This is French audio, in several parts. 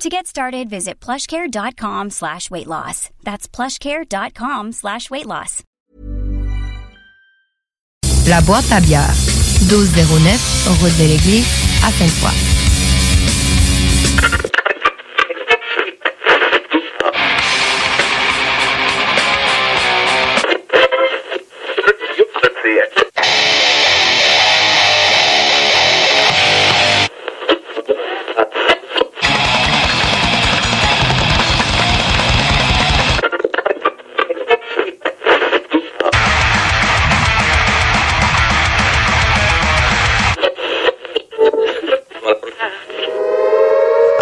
To get started, visit plushcare.com slash weight loss. That's plushcare.com slash weight loss. La boîte à bière. 1209, route de l'église, à Sainte-Foy.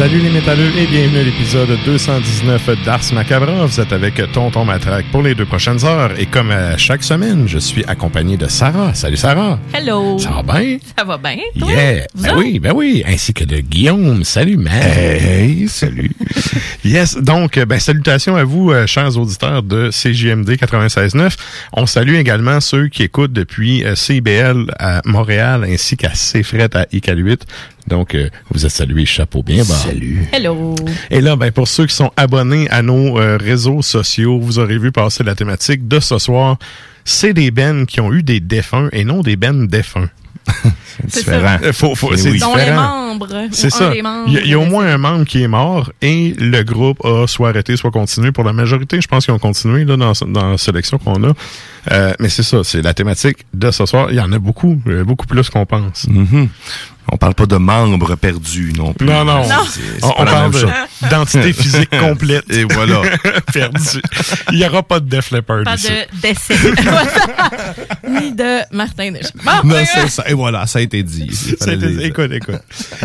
Salut les métalleux et bienvenue à l'épisode 219 d'Ars Macabra. Vous êtes avec Tonton Matraque pour les deux prochaines heures. Et comme à chaque semaine, je suis accompagné de Sarah. Salut Sarah. Hello. Ça va bien? Ça va bien? toi? Yeah. Vous Ben autres? oui, ben oui. Ainsi que de Guillaume. Salut, man. Hey, salut. Yes. Donc, euh, ben, salutations à vous, euh, chers auditeurs de CJMD 96.9. On salue également ceux qui écoutent depuis euh, CIBL à Montréal ainsi qu'à CFRET à ICAL8. Donc, euh, vous êtes salués, chapeau bien bas. Salut. Hello. Et là, ben, pour ceux qui sont abonnés à nos euh, réseaux sociaux, vous aurez vu passer la thématique de ce soir. C'est des bennes qui ont eu des défunts et non des bennes défunts. C'est Différent. Euh, faut, faut, c'est oui. Les membres. C'est ça. un des membres Il y, a- il y a au moins un membre qui est mort et le groupe a soit arrêté, soit continué. Pour la majorité, je pense qu'ils ont continué là, dans, dans la sélection qu'on a. Euh, mais c'est ça, c'est la thématique de ce soir. Il y en a beaucoup, beaucoup plus qu'on pense. Mhm. On parle pas de membres perdus non plus. Non, non. On, pas on la parle même de- chose. d'identité physique complète. Et voilà. Perdue. Il n'y aura pas de Def Leppard Pas ici. de décès. Ni de Martin Deschamps. Bon, Non, euh, c'est ça. Et voilà, ça a été dit. Le dire. écoute, écoute.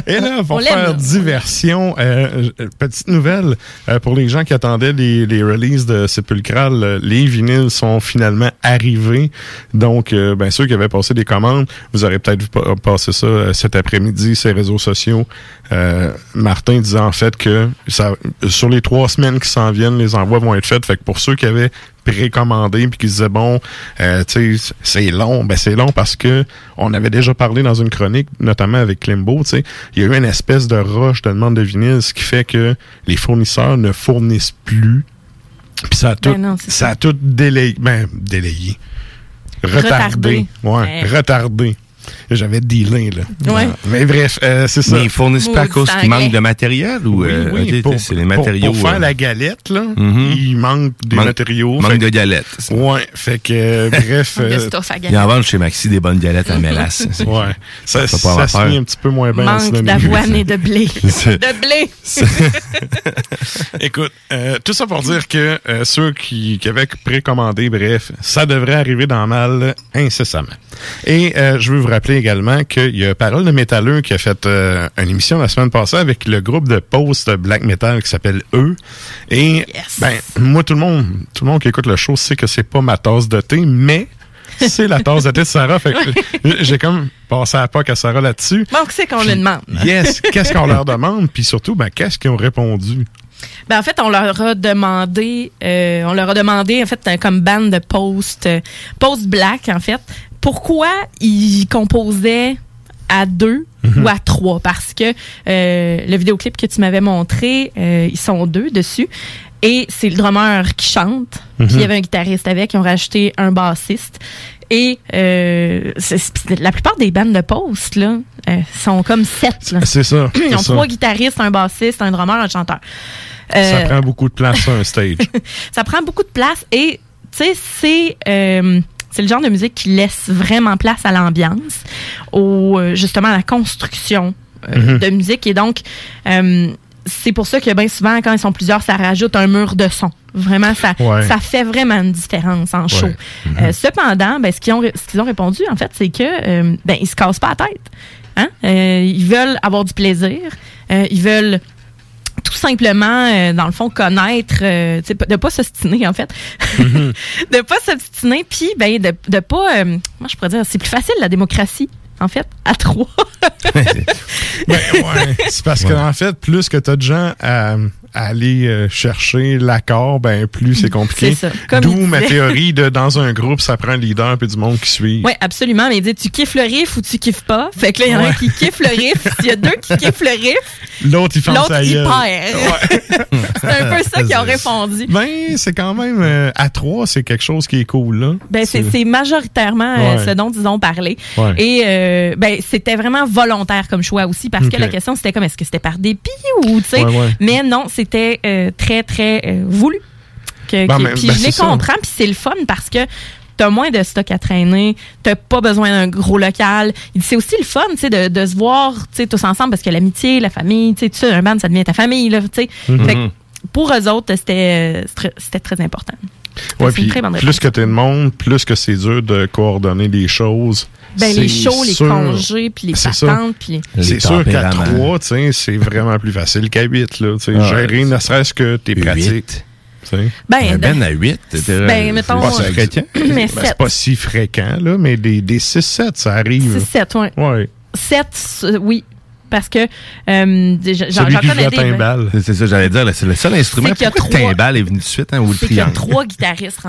Et là, pour On faire diversion, euh, euh, petite nouvelle euh, pour les gens qui attendaient les, les releases de Sepulchral, euh, les vinyles sont finalement arrivés. Donc, euh, ben ceux qui avaient passé des commandes, vous aurez peut-être vu pa- passer ça euh, cet après-midi, ces réseaux sociaux. Euh, Martin disait en fait que ça, sur les trois semaines qui s'en viennent, les envois vont être faits. Fait que pour ceux qui avaient précommandé puis qui disaient bon euh, tu sais c'est long ben c'est long parce que on avait déjà parlé dans une chronique notamment avec Klimbo tu sais il y a eu une espèce de rush de demande de vinyle ce qui fait que les fournisseurs ne fournissent plus puis ça a tout Ben non, ça a tout délayé ben délayé retardé, Retardé. ouais Ouais. retardé j'avais dealé là Ouais. mais bref euh, c'est ça Mais ils fournissent pas à cause qu'il manque de matériel ou oui, euh, oui, ok, pour, c'est les matériaux. pour, faire euh, la galette là Mhm. il manque des Manque- matériaux manque Fait- de galettes. ça. ouais fait que euh, bref euh, Ils en vendent chez Maxi des bonnes galettes à mélasse. Ouais. Ça, Ça ça, lit un petit peu moins bien. en Manque d'avoine et de blé. De blé. Écoute, euh, tout ça pour dire que euh, ceux qui, qui avaient précommandé, bref, ça devrait arriver dans mal incessamment. Et euh, je veux vous rappeler également qu'il y a Parole de métalleux qui a fait euh, une émission la semaine passée avec le groupe de post black metal qui s'appelle Eux. Et Yes. ben moi tout le monde, tout le monde qui écoute le show sait que c'est pas ma tasse de thé, mais c'est la tasse de thé de Sarah. Fait que j'ai comme passé à pas à Sarah là-dessus. Donc, c'est qu'on le demande. Yes, qu'est-ce qu'on leur demande, puis surtout, ben qu'est-ce qu'ils ont répondu? Ben, en fait, on leur a demandé, euh, on leur a demandé, en fait, comme band de post, euh, post black, en fait, pourquoi ils composaient à deux ou à trois? Parce que euh, le vidéoclip que tu m'avais montré, euh, ils sont deux dessus et c'est le drummer qui chante. Puis il y avait un guitariste avec, ils ont rajouté un bassiste. Et euh, la plupart des bandes de post là sont comme sept. là. C'est ça. Ils c'est ont ça. trois guitaristes, un bassiste, un drummer, un chanteur. Ça prend beaucoup de place sur un stage. ça prend beaucoup de place et tu sais c'est c'est le genre de musique qui laisse vraiment place à l'ambiance, au euh, justement à la construction euh, Mhm. de musique et donc euh, c'est pour ça que bien souvent quand ils sont plusieurs ça rajoute un mur de son. Vraiment ça Ouais. ça fait vraiment une différence en show. Ouais. Euh, cependant, ben, ce qu'ils ont ont répondu en fait c'est que ben ils se cassent pas la tête. Hein? Ils veulent avoir du plaisir, ils veulent tout simplement, euh, dans le fond, connaître, euh, de pas s'obstiner, en fait. de pas s'obstiner, puis ben, de, de pas, euh, moi je pourrais dire, c'est plus facile la démocratie, en fait, à trois. Ben, ouais. C'est parce que en fait, plus que tu as de gens à aller euh, chercher l'accord, ben plus c'est compliqué. C'est D'où ma théorie de dans un groupe, ça prend un leader puis du monde qui suit. Oui, absolument. Mais il dit, tu kiffes le riff ou tu kiffes pas? Fait que là, il y en a un qui kiffe le riff. S'il y a deux qui kiffent le riff, L'autre, il ferme l'autre, il perd. c'est un peu ça qu'ils ont répondu. Ben, c'est quand même euh, à trois, c'est quelque chose qui est cool là. Ben, c'est c'est majoritairement euh, Ouais. ce dont ils ont parlé. Et euh, ben, c'était vraiment volontaire comme choix aussi parce que la question c'était comme est-ce que c'était par dépit ou tu sais? Mais non, c'était euh, très très euh, voulu. Que, que- mais- puis ben, je les comprends puis c'est le fun parce que T'as moins de stock à traîner, t'as pas besoin d'un gros local. C'est aussi le fun, tu sais, de, de se voir, tu sais, tous ensemble parce que l'amitié, la famille, tu sais, tout ça, un band, ça devient ta famille, là, tu sais. Mhm. Fait que pour eux autres, c'était, euh, très important. Ouais, puis plus que t'es de monde, plus que c'est dur de coordonner les choses. Ben, les shows, les sûr. congés, puis les patentes, puis Les C'est sûr qu'à tempéraments. trois, tu sais, c'est vraiment plus facile qu'à huit, là. Tu sais, Ah, gérer ouais. ne serait-ce que tes pratiques. Huit. tu sais. ben, de- ben à 8. Ben, mettons, Pas euh, si fréquent. mais Ben, 7. c'est pas si fréquent, là, mais des, des 6-7, ça arrive. 6-7, oui. Ouais. 7, oui. Parce que euh, j'en connais des. ben. C'est ça, j'allais dire. C'est le seul instrument. Pourquoi trois- timbal est venu de suite, hein, ou le C'est qu'il y a triangle? trois guitaristes.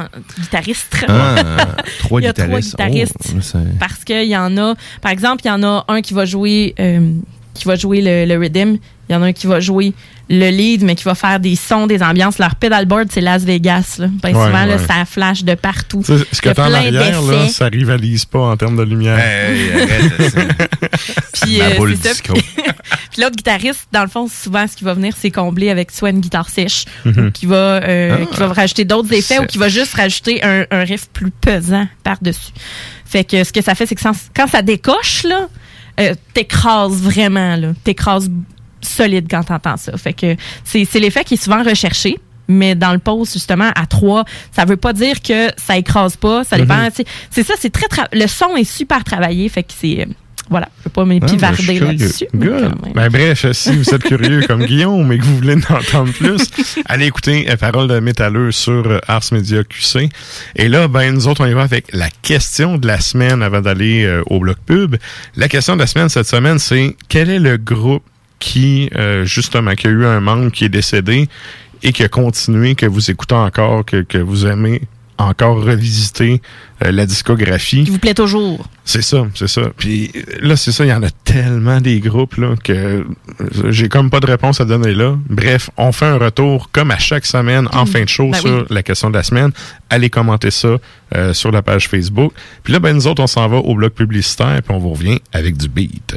guitaristes Ah, trois Il y a trois guitaristes. Oh, parce qu'il y en a, par exemple, il y en a un qui va jouer, euh, qui va jouer le, le rhythm. Il y en a un qui va jouer le lead, mais qui va faire des sons, des ambiances. Leur pedalboard, c'est Las Vegas. Là. Ben, Ouais, souvent, là, ça flash de partout. Tu sais, Ce que Il y a t'as en plein arrière, là, d'effets. ça rivalise pas en termes de lumière. Hey, arrête ça. Puis, euh, boule disco. Puis l'autre guitariste, dans le fond, souvent, ce qui va venir, c'est combler avec soit une guitare sèche, Mhm. ou qui va, euh, Ah. qui va rajouter d'autres effets, ou qui va juste rajouter un, un riff plus pesant par-dessus. Fait que ce que ça fait, c'est que sans- quand ça décoche, là, euh, t'écrases vraiment, là. T'écrases solide quand t'entends ça. Fait que c'est c'est l'effet qui est souvent recherché. Mais dans le pause, justement, à 3, ça veut pas dire que ça écrase pas. Ça dépend. Mhm. c'est- C'est ça, c'est très. Le son est super travaillé. Fait que c'est. voilà, je peux pas Ah, ben, m'épivarder curieux. là-dessus. Ben, bref, si vous êtes curieux comme Guillaume et que vous voulez en entendre plus, allez écouter euh, Parole de métalleux sur euh, Ars Media QC. Et là, ben, nous autres, on y va avec la question de la semaine avant d'aller euh, au bloc pub. La question de la semaine cette semaine, c'est quel est le groupe qui, euh, justement, qui a eu un membre qui est décédé et qui a continué, que vous écoutez encore, que, que vous aimez encore revisiter euh, la discographie. Qui vous plaît toujours. C'est ça, c'est ça. Puis là, c'est ça, il y en a tellement des groupes là que euh, j'ai comme pas de réponse à donner là. Bref, on fait un retour comme à chaque semaine en fin de show Ben sur oui. la question de la semaine. Allez commenter ça euh, sur la page Facebook. Puis là, ben nous autres, on s'en va au bloc publicitaire puis on vous revient avec du beat.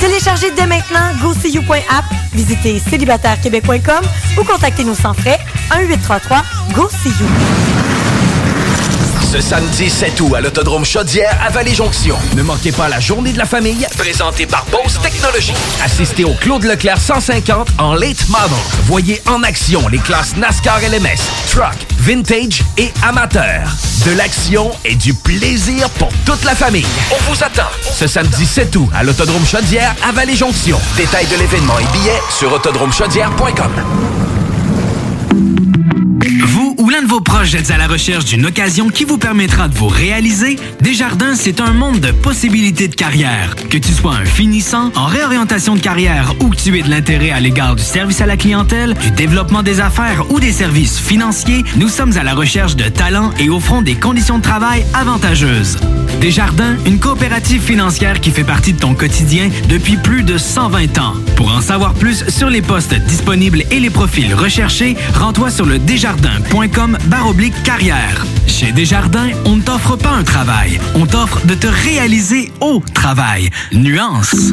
Téléchargez dès maintenant GoSeeYou.app, visitez célibatairequebec.com ou contactez-nous sans frais 1-833-GO-SEE-YOU. Ce samedi 7 août à l'Autodrome Chaudière à Vallée-Jonction. Ne manquez pas la journée de la famille présentée par Bose Technologies. Assistez au Claude Leclerc 150 en late model. Voyez en action les classes NASCAR LMS, Truck, Vintage et Amateur. De l'action et du plaisir pour toute la famille. On vous attend ce samedi 7 août à l'Autodrome Chaudière à Vallée-Jonction. Détails de l'événement et billets sur autodromechaudière.com. Vous ou l'un de vos proches êtes à la recherche d'une occasion qui vous permettra de vous réaliser? Desjardins, c'est un monde de possibilités de carrière. Que tu sois un finissant, en réorientation de carrière ou que tu aies de l'intérêt à l'égard du service à la clientèle, du développement des affaires ou des services financiers, nous sommes à la recherche de talents et offrons des conditions de travail avantageuses. Desjardins, une coopérative financière qui fait partie de ton quotidien depuis plus de 120 ans. Pour en savoir plus sur les postes disponibles et les profils recherchés, rends-toi sur le desjardins.com carrière. Chez Desjardins, on ne t'offre pas un travail, on t'offre de te réaliser au travail. Nuance.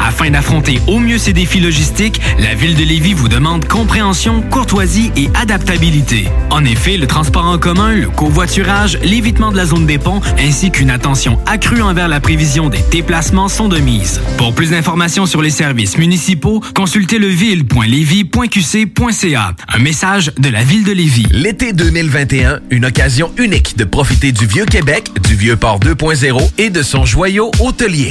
Afin d'affronter au mieux ces défis logistiques, la Ville de Lévis vous demande compréhension, courtoisie et adaptabilité. En effet, le transport en commun, le covoiturage, l'évitement de la zone des ponts, ainsi qu'une attention accrue envers la prévision des déplacements sont de mise. Pour plus d'informations sur les services municipaux, consultez leville.lévis.qc.ca. Un message de la Ville de Lévis. L'été 2021, une occasion unique de profiter du Vieux Québec, du Vieux Port 2.0 et de son joyau hôtelier.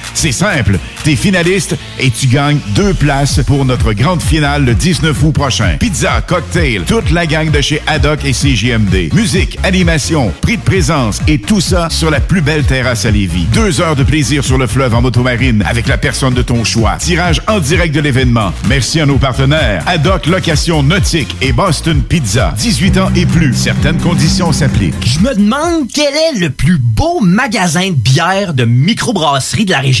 C'est simple, t'es finaliste et tu gagnes deux places pour notre grande finale le 19 août prochain. Pizza, cocktail, toute la gang de chez Haddock et CJMD. Musique, animation, prix de présence et tout ça sur la plus belle terrasse à Lévis. Deux heures de plaisir sur le fleuve en motomarine avec la personne de ton choix. Tirage en direct de l'événement. Merci à nos partenaires. Haddock Location Nautique et Boston Pizza. 18 ans et plus. Certaines conditions s'appliquent. Je me demande quel est le plus beau magasin de bière de microbrasserie de la région.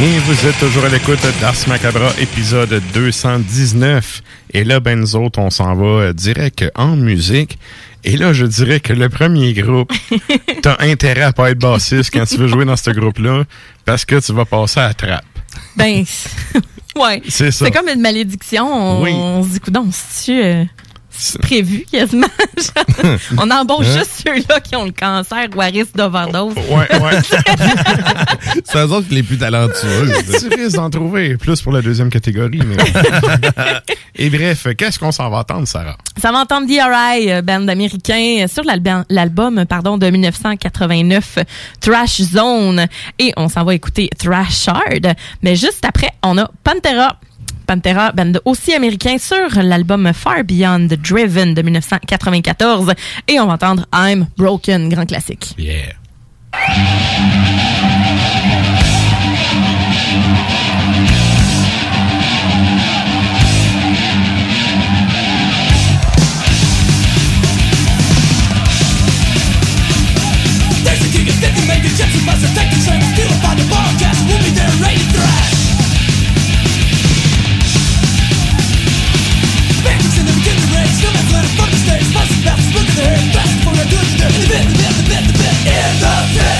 Et vous êtes toujours à l'écoute d'Ars Macabra, épisode 219. Et là, ben nous autres, on s'en va euh, direct en musique. Et là, je dirais que le premier groupe, t'as intérêt à pas être bassiste quand tu veux jouer dans ce groupe-là, parce que tu vas passer à la trappe. Ben, ouais. C'est ça. C'est comme une malédiction. On, Oui. on se dit, coudonc, c'est-tu euh, c'est prévu quasiment? on embauche Hein? juste ceux-là qui ont le cancer ou à risque d'overdose. Ouais, ouais. C'est eux autres les plus talentueux. tu risques d'en trouver plus pour la deuxième catégorie. Mais... Et bref, qu'est-ce qu'on s'en va entendre, Sarah? Ça va entendre DRI, euh, band américain, euh, sur l'album, pardon, de 1989, Trash Zone. Et on s'en va écouter Thrash Hard. Mais juste après, on a Pantera. Pantera, band aussi américain, sur l'album Far Beyond Driven de 1994. Et on va entendre I'm Broken, grand classique. Yeah. There's a king of 50 major jets who must In the bit, the bit, the bit, the bit In the pit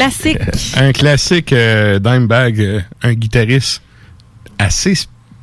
classique. un classique euh, Dimebag, euh, un guitariste assez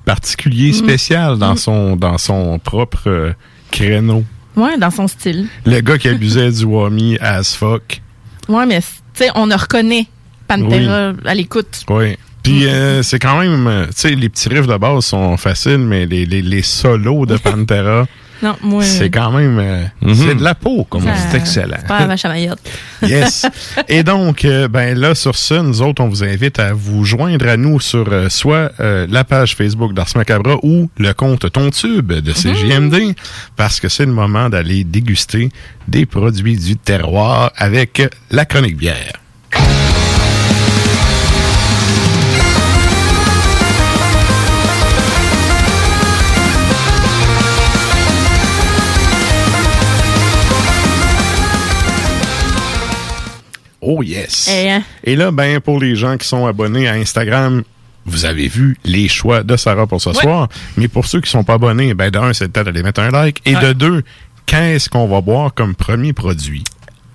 particulier, Mhm. spécial dans Mhm. son dans son propre euh, créneau. Ouais, dans son style. Le gars qui abusait du whammy as fuck. Ouais, mais tu sais, on le reconnaît Pantera à l'écoute. Oui. Puis Mm. euh, c'est quand même, tu sais, les petits riffs de base sont faciles, mais les, les, les solos de Pantera, Non, moi. c'est quand même, euh, c'est de la peau, comme Ça- on dit. c'est excellent. Pas la vache à Mayotte. Yes. Et donc, euh, ben là, sur ça, nous autres, on vous invite à vous joindre à nous sur euh, soit euh, la page Facebook d'Ars Macabra ou le compte Ton Tube de CJMD, parce que c'est le moment d'aller déguster des produits du terroir avec la chronique bière. Oh yes! Eh, hein? Et là, ben, pour les gens qui sont abonnés à Instagram, vous avez vu les choix de Sarah pour ce Ouais. soir. Mais pour ceux qui sont pas abonnés, ben, d'un, c'est le temps d'aller mettre un like. Et de deux, qu'est-ce qu'on va boire comme premier produit?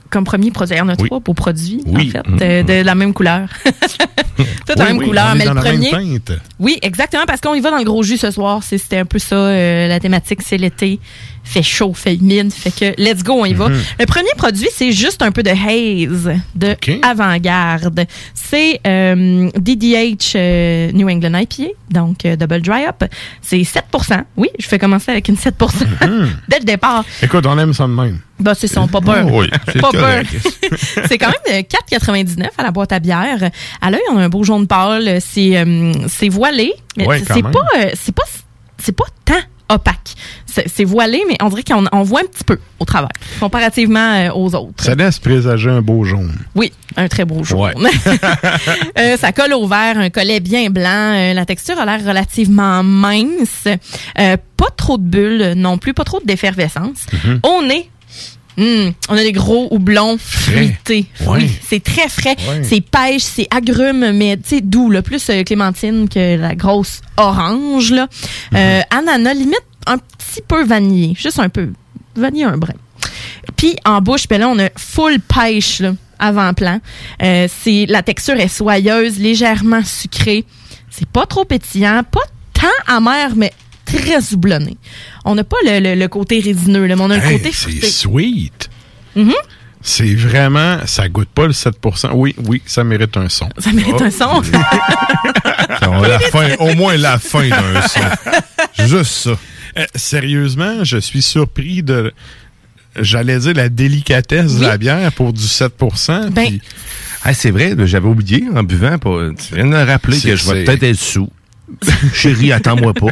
Comme premier produit. Il y en a Oui. trois beaux produits, Oui. en fait, de, de la même couleur. Tout la Oui, même oui, couleur, on est mais dans le la même premier. teinte. Oui, exactement, parce qu'on y va dans le gros jus ce soir. C'était un peu ça, euh, la thématique, c'est l'été. Fait chaud, fait humide, fait que let's go, on y va. Mhm. Le premier produit, c'est juste un peu de haze, de avant-garde. C'est euh, DDH euh, New England IPA, donc euh, Double Dry Up. C'est 7% Oui, je fais commencer avec une 7 Mhm. dès le départ. Écoute, on aime ça de même. Bah, c'est son pas peur. Oh oui, c'est quand même de 4,99 à la boîte à bière. À l'œil, on a un beau jaune pâle. C'est euh, c'est voilé, Ouais, c'est pas, euh, c'est pas, c'est pas tant opaque. C'est voilé, mais on dirait qu'on on voit un petit peu au travers, comparativement euh, aux autres. Ça laisse présager un beau jaune. Oui, un très beau jaune. Ouais. Euh, ça colle au vert, un collet bien blanc. Euh, la texture a l'air relativement mince. Euh, pas trop de bulles non plus, pas trop d'effervescence. Au nez, hmm, on a des gros houblons fruités. Oui, c'est très frais. C'est pêche, c'est agrumes, mais tu sais, doux, là, plus euh, clémentine que la grosse orange. Là. Euh, ananas, limite un petit peu vanillé, juste un peu. Vanillé un brin. Puis en bouche, ben là, on a full pêche là, avant-plan. Euh, c'est la texture est soyeuse, légèrement sucrée. C'est pas trop pétillant, pas tant amer, mais très houblonné. On n'a pas le, le- le côté résineux, là, mais on a le côté c'est sweet. Mhm. C'est vraiment, ça goûte pas le 7% Oui, oui, ça mérite un son. Ça mérite un son. la fin, au moins la fin d'un son. Juste ça. Euh, sérieusement, je suis surpris de, j'allais dire, la délicatesse de la bière pour du 7 Ben, puis- Ah, c'est vrai, j'avais oublié en buvant. Pas, tu viens de me rappeler que je vais peut-être être sous. Chérie, attends-moi pas.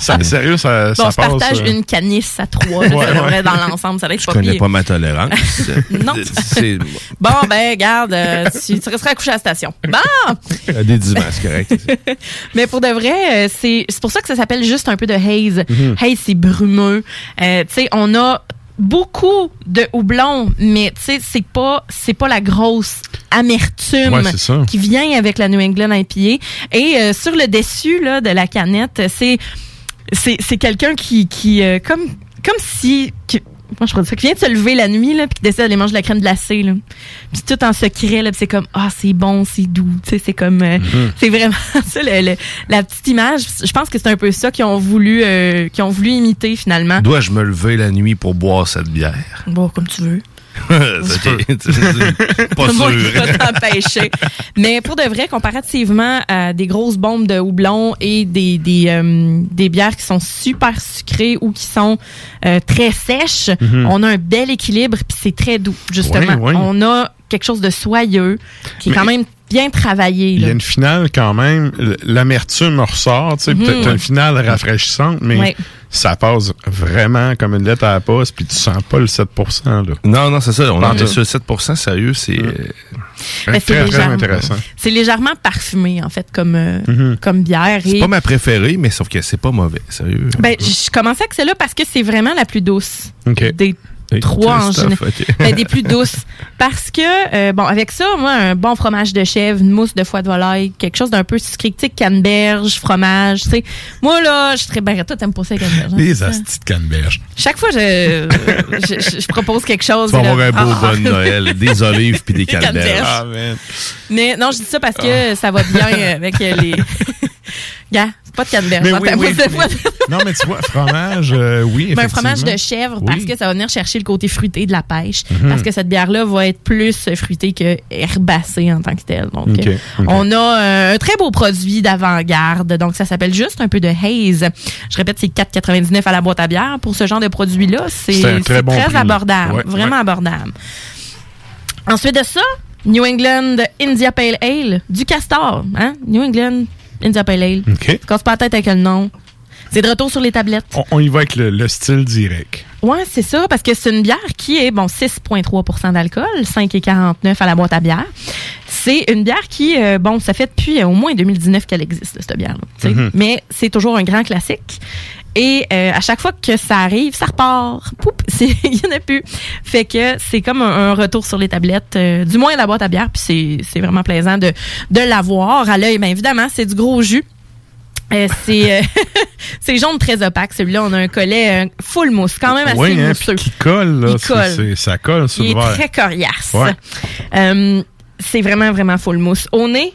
Ça- sérieux, ça, Bon, ça on se passe. partage euh, une canisse à trois. Ouais, ouais. dans l'ensemble, ça va être Je pas connais pire. pas ma tolérance. Non. Bon, ben, garde, euh, tu, tu resteras couché à la station. Bon! des dimanches, correct. Mais pour de vrai, euh, c'est c'est pour ça que ça s'appelle juste un peu de haze. Mhm. Haze, c'est brumeux. Euh, tu sais, on a beaucoup de houblon, mais tu sais, c'est pas c'est pas la grosse amertume Ouais, qui vient avec la New England IPA. Et euh, sur le dessus là, de la canette, c'est c'est c'est quelqu'un qui qui euh, comme comme si moi je pourrais dire ça, qui vient de se lever la nuit là puis qui décide d'aller manger de la crème glacée là. Puis tout en secret là, puis c'est comme ah c'est bon, c'est doux, tu sais c'est comme euh, Mhm. c'est vraiment ça le- le- la petite image, je pense que c'est un peu ça qu'ils ont voulu euh, qu'ils ont voulu imiter finalement. Dois-je me lever la nuit pour boire cette bière? Bon, comme tu veux. Pas Moi, sûr. Mais pour de vrai, comparativement à des grosses bombes de houblon et des, des, euh, des bières qui sont super sucrées ou qui sont euh, très sèches, Mhm. on a un bel équilibre puis c'est très doux, justement. Ouais, ouais. On a quelque chose de soyeux qui est Mais- quand même bien travaillé. Il y a une finale quand même, l'amertume ressort, tu sais, t'as une finale rafraîchissante, mais Ouais. ça passe vraiment comme une lettre à la poste, puis tu sens pas le 7 là. Non, non, c'est ça. On est sur 7 sérieux, c'est. euh, c'est très, très légèrement- intéressant. C'est légèrement parfumé, en fait, comme, euh, Mhm. comme bière. C'est Et- pas ma préférée, mais sauf que c'est pas mauvais, sérieux. Ben, je commençais avec celle-là parce que c'est vraiment la plus douce des trois en général. Ben, des plus douces. Parce que, euh, bon, avec ça, moi, un bon fromage de chèvre, une mousse de foie de volaille, quelque chose d'un peu sucré, tu sais, canneberge, fromage, tu sais. Moi, là, je suis très bien. Toi, t'aimes pas ça, canneberge? hein, Les astis de canneberge. Chaque fois, je, je, je- je propose quelque chose. Tu vas avoir un beau ah. bon Noël, des olives puis des canneberges. Ah, Mais non, je dis ça parce que ça va bien avec les. Gars, c'est pas de canneberge. Oui, oui, de- Non, mais tu vois, fromage, euh, oui, Ben, un fromage de effectivement. chèvre Oui. parce que ça va venir chercher le côté fruité de la pêche. Mhm. Parce que cette bière-là va être plus fruitée que herbacée en tant que telle. Donc, euh, on a euh, un très beau produit d'avant-garde. Donc, ça s'appelle juste un peu de haze. Je répète, c'est 4,99 à la boîte à bière. Pour ce genre de produit-là, c'est très bon abordable. Ouais, vraiment ouais. abordable. Ensuite de ça, New England India Pale Ale du Castor. Hein? New England India Pale Ale. OK. Casse pas la tête avec le nom. C'est de retour sur les tablettes. On, on y va avec le, le style direct. Ouais, c'est ça, parce que c'est une bière qui est, bon, 6,3% d'alcool, 5,49 à la boîte à bière. C'est une bière qui, euh, bon, ça fait depuis euh, au moins 2019 qu'elle existe, cette bière-là. Mhm. Mais c'est toujours un grand classique. Et euh, à chaque fois que ça arrive, ça repart. Il y en a plus. Fait que c'est comme un, un retour sur les tablettes, euh, du moins la boîte à bière, puis c'est- c'est vraiment plaisant de, de l'avoir à l'œil. Bien évidemment, c'est du gros jus. Euh, c'est euh, c'est jaune très opaque. Celui-là, on a un collet euh, full mousse, quand même assez Oui, hein, mousseux. qui colle, là. Il c'est- colle. ça colle sur Il le est verre. très coriace. Ouais. Euh, c'est vraiment, vraiment full mousse. Au nez,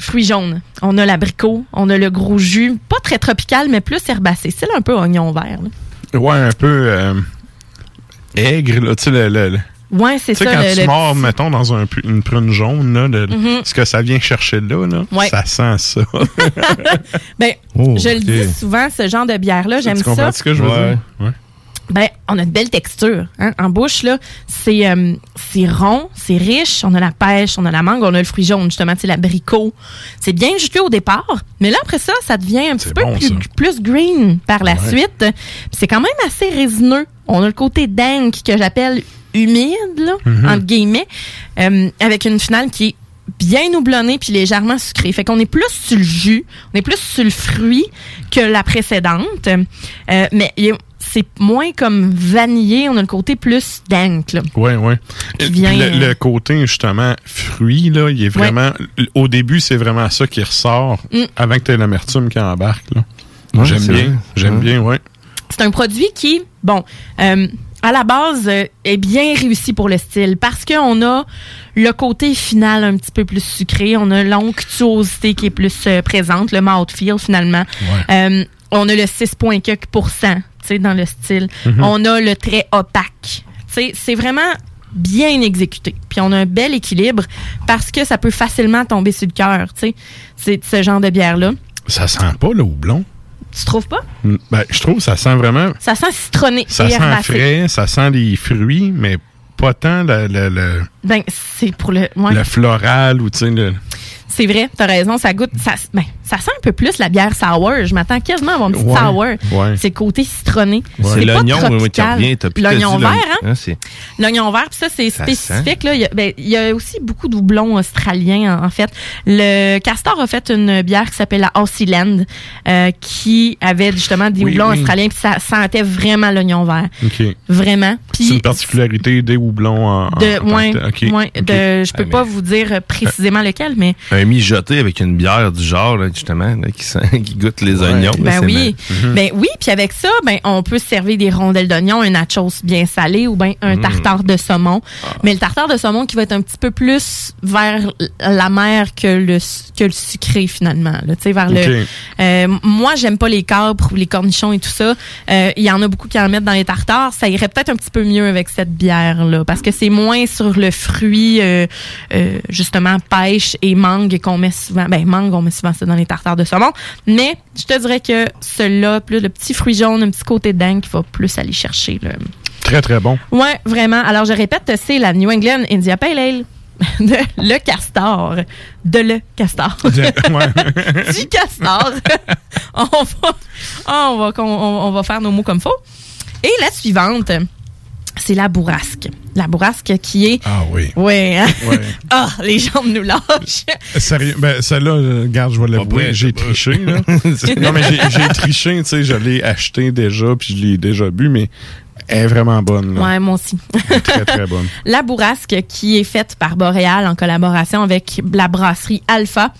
fruits jaunes. On a l'abricot, on a le gros jus, pas très tropical, mais plus herbacé. C'est un peu oignon vert. là. Ouais, un peu euh, aigre, là. Tu sais, le- le- le- Ouais, c'est Tu sais, ça. quand le- tu le mords, petit- mettons, dans un, pu- une prune jaune, là, le- Mhm. ce que ça vient chercher là, là Ouais. ça sent ça. Ben, Oh, je le dis souvent, ce genre de bière-là, j'aime tu comprends ça. ce que je veux Ouais. dire? Ouais. Ben, on a de belles textures. Hein? En bouche, là, c'est euh, c'est rond, c'est riche. On a la pêche, on a la mangue, on a le fruit jaune, justement, c'est l'abricot. C'est bien juteux au départ, mais là, après ça, ça devient un petit peu bon, plus, plus green par la Ouais. suite. C'est quand même assez résineux. On a le côté dank que j'appelle humide, là, Mhm. entre guillemets, euh, avec une finale qui est bien houblonnée puis légèrement sucrée. Fait qu'on est plus sur le jus, on est plus sur le fruit que la précédente. Euh, mais il y a- c'est moins comme vanillé, on a le côté plus dank. Oui, oui. Vient, le, euh, le côté, justement, fruit, là, il est vraiment. Au début, c'est vraiment ça qui ressort Mm. avant que tu aies l'amertume qui embarque. là. Ouais, J'aime bien. vrai. J'aime Ouais. bien, oui. C'est un produit qui, bon, euh, à la base, euh, est bien réussi pour le style parce qu'on a le côté final un petit peu plus sucré, on a l'onctuosité qui est plus euh, présente, le mouthfeel finalement. Euh, on a le 6,4 tu sais, dans le style. Mhm. On a le trait opaque. C'est vraiment bien exécuté. Puis on a un bel équilibre parce que ça peut facilement tomber sur le cœur. C'est ce genre de bière-là. Ça sent pas le houblon? Tu trouves pas? Mm, Ben, je trouve que ça sent vraiment. Ça sent citronné Ça sent herbacé. frais, ça sent les fruits, mais pas tant le, le, le, Ben, c'est pour le. ouais. le floral ou, tu sais, le. C'est vrai, t'as raison, ça goûte. Ça, ben, ça sent un peu plus la bière sour. Je m'attends quasiment à avoir une petite Ouais, sour. ouais. C'est le côté citronné. C'est l'oignon qui revient. L'oignon vert, hein? c'est- L'oignon vert, puis ça, c'est spécifique. Là. Il, y a, ben, il y a aussi beaucoup de houblons australiens, en, fait. Le Castor a fait une bière qui s'appelle la Aussie euh, qui avait justement des Oui, houblons oui. australiens, puis ça sentait vraiment l'oignon vert. Vraiment. C'est une particularité des houblons en. en- de, de, je peux Ah, pas vous dire précisément lequel, mais Un mijoté avec une bière du genre, là, justement, là, qui, sent- qui goûte les oignons. là, Ben oui. Mhm. Ben oui, puis avec ça, ben on peut se servir des rondelles d'oignon, un nachos bien salé ou ben un Mm. tartare de saumon. Mais le tartare de saumon qui va être un petit peu plus vers la mer que le que le sucré finalement, là, tu sais vers le Ok. euh, moi, j'aime pas les capres ou les cornichons et tout ça. Euh, Il y en a beaucoup qui en mettent dans les tartares. Ça irait peut-être un petit peu mieux avec cette bière-là parce que c'est moins sur le fruit, euh, euh, justement, pêche et mangue qu'on met souvent. Ben, mangue, on met souvent ça dans les tartares de saumon. Mais je te dirais que celui-là, plus le petit fruit jaune, un petit côté dingue qui va plus aller chercher. Là. Très, très bon. Ouais, vraiment. Alors, je répète, c'est la New England India Pale Ale. De le castor. De le castor. du castor. on, va, on, va, on, on va faire nos mots comme faut. Et la suivante, c'est la bourrasque. La bourrasque qui est. Ah oui. Ouais. hein? Ouais. Ah, les jambes nous lâchent. Sérieux, ben celle-là, euh, regarde, je vais l'avouer, ouais, j'ai triché. Là. non, mais j'ai- j'ai triché, tu sais, je l'ai acheté déjà, puis je l'ai déjà bu, mais elle est vraiment bonne. Là. Ouais, moi aussi. Elle est très, très bonne. La bourrasque qui est faite par Boréal en collaboration avec la brasserie Alpha.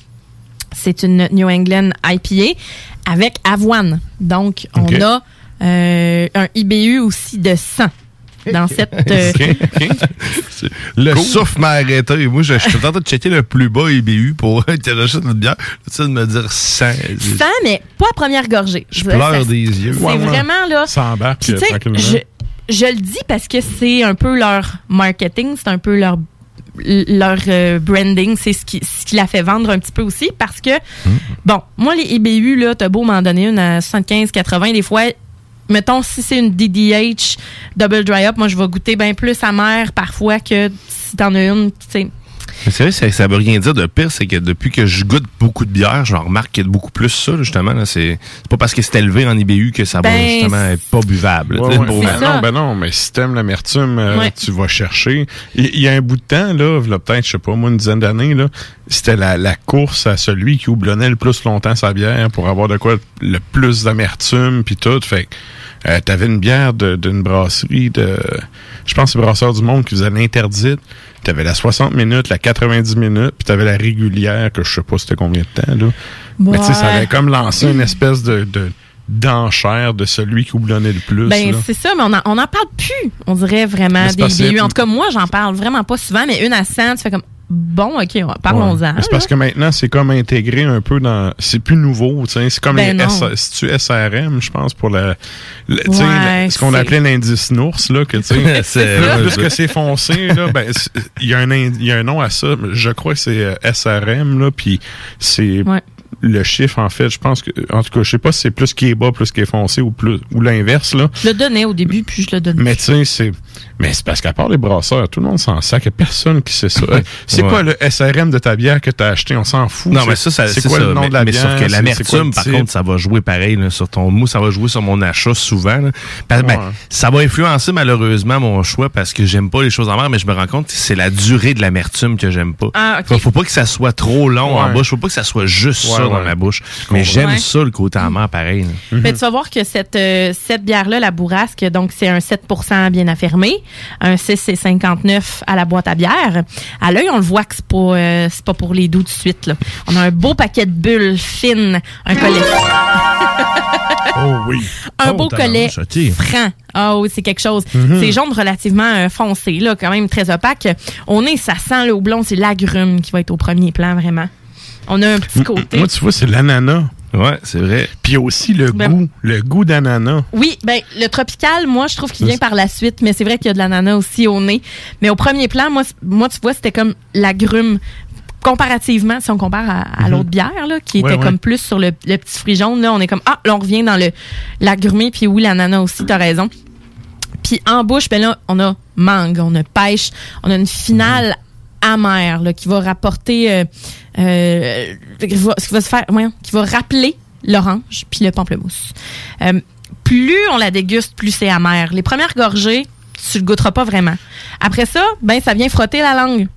C'est une New England IPA avec avoine. Donc, on a euh, un IBU aussi de 100 dans cette... euh, Le souffle m'a arrêté. Moi, je, je suis en train de checker le plus bas IBU pour j'achète notre bière. Tu sais, de me dire 100. 100, mais pas à première gorgée. Je pleure des yeux. C'est Ouais, vraiment là... Ça embarque je, je le dis parce que c'est un peu leur marketing, c'est un peu leur leur euh, branding, c'est ce qui, ce qui la fait vendre un petit peu aussi parce que, bon, moi, les IBU, là, t'as beau m'en donner une à 75, 80, des fois, mettons, si c'est une DDH double dry up, moi, je vais goûter bien plus amère parfois que si t'en as une, tu sais. Mais c'est vrai, ça, ça veut rien dire de pire, c'est que depuis que je goûte beaucoup de bière, je remarque qu'il y a beaucoup plus ça, justement. là. C'est c'est pas parce que c'est élevé en IBU que ça va Ben, justement être pas buvable. Ouais, tu sais, ouais. pour- Ben non, ben non, mais si t'aimes l'amertume, euh, Ouais. tu vas chercher. Il y, a un bout de temps, là, peut-être, je sais pas, moi, une dizaine d'années, là, c'était la, la course à celui qui houblonnait le plus longtemps sa bière pour avoir de quoi le plus d'amertume, puis tout. Fait que euh, t'avais une bière d'une brasserie de... Je pense que c'est Brasseur du Monde qui faisait l'interdite. T'avais la 60 minutes, la 90 minutes, puis t'avais la régulière, que je sais pas c'était combien de temps, là. Mais tu sais, ça avait comme lancé une espèce de... de d'enchère de celui qui houblonnait le plus. Ben, c'est ça, mais on en, on en parle plus, on dirait vraiment, des IBU. En tout cas, moi, j'en parle vraiment pas souvent, mais une à 100, tu fais comme, bon, OK, on- parlons-en. Ouais. C'est parce que maintenant, c'est comme intégré un peu dans. C'est plus nouveau, tu sais. C'est comme Ben les. S- SRM, je pense, pour la. le- tu sais, Ouais, ce qu'on appelait l'indice Nours, là, que tu sais. C'est- plus que c'est foncé, là, ben, il y, a un y a un nom à ça. Je crois que c'est euh, SRM, là, puis c'est. Ouais. le chiffre, en fait. Je pense que, en tout cas, je sais pas si c'est plus qui est bas, plus qui est foncé ou plus, ou l'inverse, là. Je le donnais au début, puis je le donne. Mais tu sais, c'est, mais c'est parce qu'à part les brasseurs, tout le monde s'en sac. Il y a personne qui sait ça. Euh, C'est Ouais. quoi le SRM de ta bière que t'as acheté? On s'en fout. Non, mais ça, ça c'est quoi ça. le nom mais, de la mais bière? sauf que l'amertume, par contre, ça va jouer pareil là, sur ton mou, ça va jouer sur mon achat souvent. là. Parce- ben, ça va influencer malheureusement mon choix parce que j'aime pas les choses amères, mais je me rends compte que c'est la durée de l'amertume que j'aime pas. Ah, ok. faut, faut pas que ça soit trop long en bouche, faut pas que ça soit juste Ouais, ça dans ma bouche. Mais j'aime Ouais. ça le côté amer pareil. là. Mhm. Ben, tu vas voir que cette, euh, cette bière-là, la bourrasque, donc c'est un 7% bien affirmé, un 6,59 à la boîte à bière. À l'œil, on le voit que c'est pas, euh, c'est pas pour les doux tout de suite. Là. On a un beau paquet de bulles fines, un collet, Oh oui. un Oh, beau collet franc. Ah oui, c'est quelque chose. Mhm. C'est jaune relativement euh, foncé, là, quand même très opaque. Au nez, ça sent le houblon, c'est l'agrume qui va être au premier plan, vraiment. On a un petit côté. Moi, tu vois, c'est l'ananas. Ouais, c'est vrai. Puis il y a aussi le Ben- goût, le goût d'ananas. Oui, ben le tropical, moi je trouve qu'il vient par la suite, mais c'est vrai qu'il y a de l'ananas aussi au nez. Mais au premier plan, moi, moi tu vois, c'était comme l'agrume. Comparativement, si on compare à, à Mhm. l'autre bière, là, qui Ouais, était ouais. comme plus sur le, le petit fruit jaune, là, on est comme ah, là on revient dans le l'agrumé, puis oui, l'ananas aussi, t'as raison. Puis en bouche, ben là, on a mangue, on a pêche, on a une finale amère là, qui va rapporter, euh, euh, qui, va, qui va se faire, voyons, qui va rappeler l'orange puis le pamplemousse. Euh, plus on la déguste, plus c'est amer. Les premières gorgées, tu le goûteras pas vraiment. Après ça, ben ça vient frotter la langue.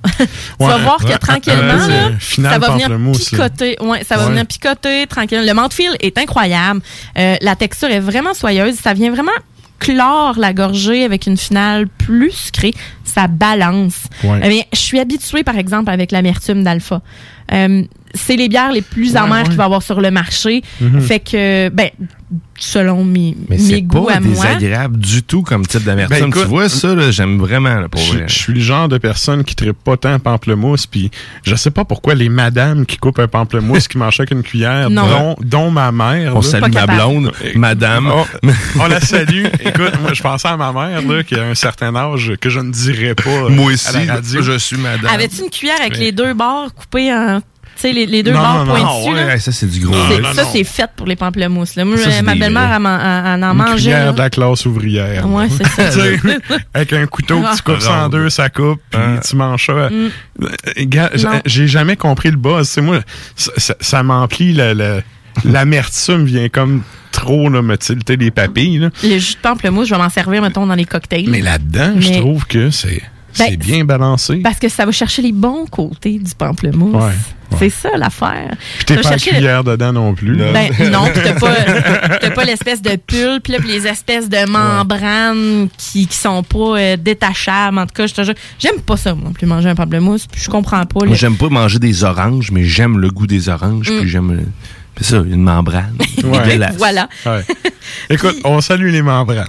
tu vas Ouais, voir que ouais. tranquillement, là, ça va venir picoter. Ouais, ça va venir picoter tranquillement. Le mouthfeel est incroyable. Euh, la texture est vraiment soyeuse. Ça vient vraiment clore la gorgée avec une finale plus sucrée. Ça balance. Ouais. Eh bien, je suis habituée, par exemple, avec l'amertume d'Alpha. Euh, c'est les bières les plus Ouais, amères ouais. qu'il va y avoir sur le marché. Mhm. Fait que, ben, selon mes, Mais mes c'est goûts pas à moi. désagréable du tout comme type d'amertume. Ben, écoute, tu vois ça, là, j'aime vraiment là, pour Je, vrai. je suis le genre de personne qui tripe pas tant pamplemousse, puis je sais pas pourquoi les madames qui coupent un pamplemousse qui mangent avec une cuillère, Non. dont, dont ma mère. On là. salue ma blonde, madame. Oh, on la salue. Écoute, moi, je pensais à ma mère, là, qui a un certain âge que je ne dirais pas euh, Moi à aussi, la radio. je suis madame. Avais-tu une cuillère avec Mais- les deux bords coupés en. Tu sais, les, les deux Non, bords non, non. pointus. Ah ouais, là? ça c'est du gros. Ça, c'est fait pour les pamplemousses. Là. Moi, Ça, ma des belle-mère, vrais. elle, m'en- elle- elle en Une mangeait. là. de la classe ouvrière. Ouais, c'est ça. Avec un couteau, tu coupes ça en deux, ça coupe, puis Hein? tu manges ça. Mm. Euh. J'ai jamais compris le buzz. C'est moi, ça, ça- ça m'emplit le- le- l'amertume vient comme trop là, me tilter les papilles. là. Le jus de pamplemousse, je vais m'en servir, mettons, dans les cocktails. Mais là-dedans, je trouve que c'est c'est Ben, bien balancé. Parce que ça va chercher les bons côtés du pamplemousse. Ouais, ouais. C'est ça l'affaire. Puis t'es pas le- cuillère dedans non plus. là. Ben non, pis t'as pas, t'as pas l'espèce de pulpe, là, pis les espèces de membranes qui, qui sont pas euh, détachables. En tout cas, je te jure, j'aime pas ça, moi, plus manger un pamplemousse, puis je comprends pas. Moi, j'aime pas manger des oranges, mais j'aime le goût des oranges, Mm. puis j'aime le- c'est ça, une membrane. Ouais. Voilà. Ouais. Écoute, on salue les membranes.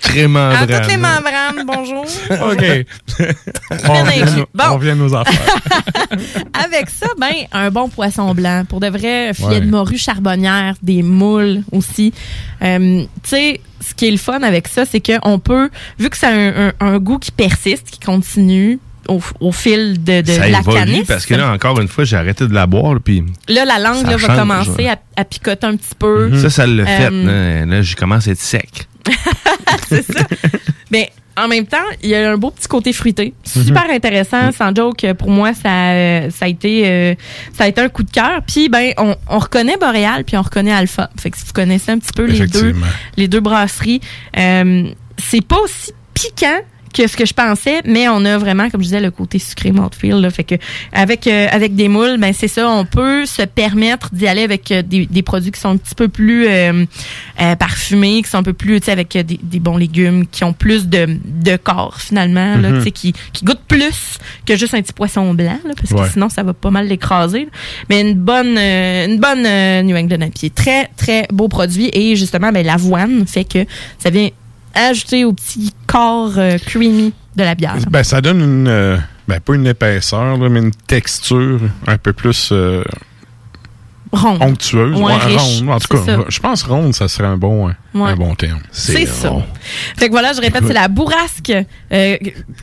Très À membrane. toutes les membranes, bonjour. OK. on, nos- Bon. on revient à nos affaires. Avec ça, ben, un bon poisson blanc. Pour de vrai, filet Ouais. de morue charbonnière, des moules aussi. Euh, tu sais, ce qui est le fun avec ça, c'est qu'on peut, vu que ça a un, un- un goût qui persiste, qui continue au, au fil de, de ça la canisse, parce que là, encore une fois, j'ai arrêté de la boire, là, puis là, la langue ça va commencer ouais. à, à picoter un petit peu. ça, ça l'a fait. Euh, Là, je commence à être sec. Mais en même temps, il y a un beau petit côté fruité. Super intéressant. Sans joke, pour moi, ça, euh, ça, a été, euh, ça a été un coup de cœur. Puis, ben, on, on reconnaît Boréal, puis on reconnaît Alpha. Fait que si vous connaissez un petit peu les deux, les deux brasseries, euh, c'est pas aussi piquant que ce que je pensais, mais on a vraiment, comme je disais, le côté sucré mouthfeel. Là, fait que avec euh, avec des moules, ben c'est ça, on peut se permettre d'y aller avec euh, des, des produits qui sont un petit peu plus euh, euh, parfumés, qui sont un peu plus, tu sais, avec euh, des, des bons légumes, qui ont plus de, de corps finalement, là, Mhm. tu sais, qui, qui goûtent plus que juste un petit poisson blanc, là, parce Ouais. que sinon ça va pas mal l'écraser. Mais une bonne une bonne euh, New England à pied, très très beau produit et justement ben l'avoine fait que ça vient ajouter au petit corps euh, creamy de la bière. Ben, ça donne une. euh, ben, pas une épaisseur, là, mais une texture un peu plus euh, Ronde. onctueuse. Ouais, ronde. En tout cas, ça. je pense ronde, ça serait un bon, Ouais. un bon terme. C'est ça. Fait que voilà, je répète, c'est la bourrasque.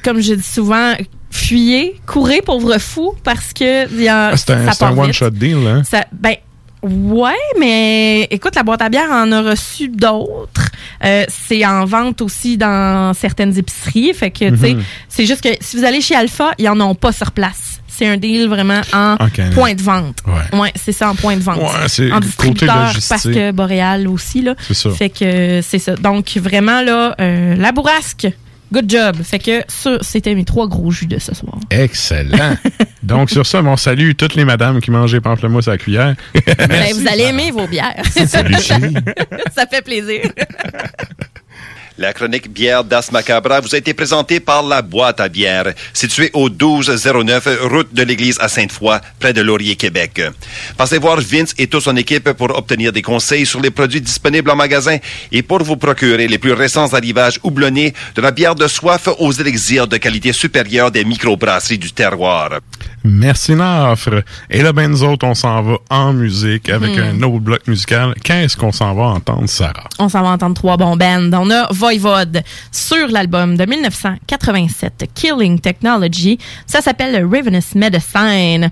Comme je dis souvent, fuyez, courez, pauvre fou, parce que il y a, Ah, C'est un, un one-shot deal, hein? Ça, ben, ouais, mais écoute, la boîte à bière en a reçu d'autres. Euh, c'est en vente aussi dans certaines épiceries. Fait que, tu sais, Mhm. c'est juste que si vous allez chez Alpha, ils en ont pas sur place. C'est un deal vraiment en point de vente. Ouais. c'est ça, en point de vente. Ouais, c'est en côté distributeur, logistique. parce que Boréal aussi, là. C'est ça. Fait que c'est ça. Donc, vraiment, là, euh, la bourrasque, good job. Fait que ça, c'était mes trois gros jus de ce soir. Excellent. Donc, sur ça, on salue toutes les madames qui mangent des pamplemousses à la cuillère. Ben, vous allez aimer vos bières. Salut, chérie. ça fait plaisir. La chronique bière d'As Macabra vous a été présentée par la boîte à bière, située au 1209 route de l'église à Sainte-Foy, près de Laurier, Québec. Passez voir Vince et toute son équipe pour obtenir des conseils sur les produits disponibles en magasin et pour vous procurer les plus récents arrivages houblonnés de la bière de soif aux élixirs de qualité supérieure des microbrasseries du terroir. Merci, Nafre. Et là, ben, nous autres, on s'en va en musique avec Hmm. un autre bloc musical. Qu'est-ce qu'on s'en va entendre, Sarah? On s'en va entendre trois bons bands. On a Sur l'album de 1987, Killing Technology. Ça s'appelle Ravenous Medicine.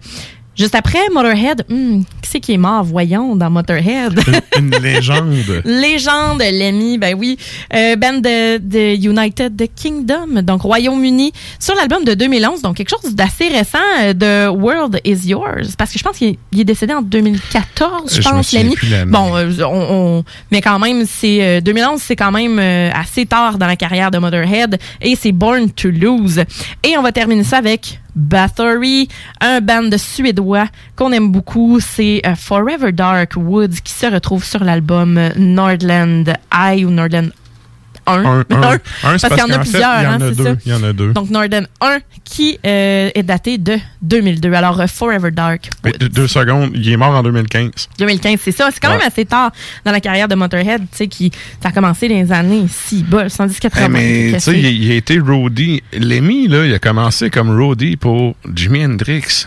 Juste après, Motorhead. Hmm, qui c'est qui est mort, voyons, dans Motorhead? Une légende. Légende, Lemmy, ben oui. Euh, band de, de United Kingdom, donc Royaume-Uni, sur l'album de 2011, donc quelque chose d'assez récent euh, de World Is Yours, parce que je pense qu'il est, décédé en 2014, je pense, Lemmy. Bon, euh, on, on- mais quand même, c'est euh, 2011, c'est quand même euh, assez tard dans la carrière de Motorhead, et c'est Born to Lose. Et on va terminer ça avec Bathory, un band suédois qu'on aime beaucoup. C'est euh, Forever Dark Woods qui se retrouve sur l'album euh, Nordland Eye ou Nordland 1. Un, un. Un, parce qu'il y en a plusieurs, il y en hein, a deux. Il y en a deux. Donc Nordland 1 qui euh, est daté de 2002. Alors euh, Forever Dark Mais deux, deux secondes, il est mort en 2015. 2015, c'est ça. C'est quand Ouais. même assez tard dans la carrière de Motorhead, tu sais, qui ça a commencé dans les années si bas, 110 80. Eh, mais, tu sais, il, il a été roadie. Lemmy, là, il a commencé comme roadie pour Jimi Hendrix.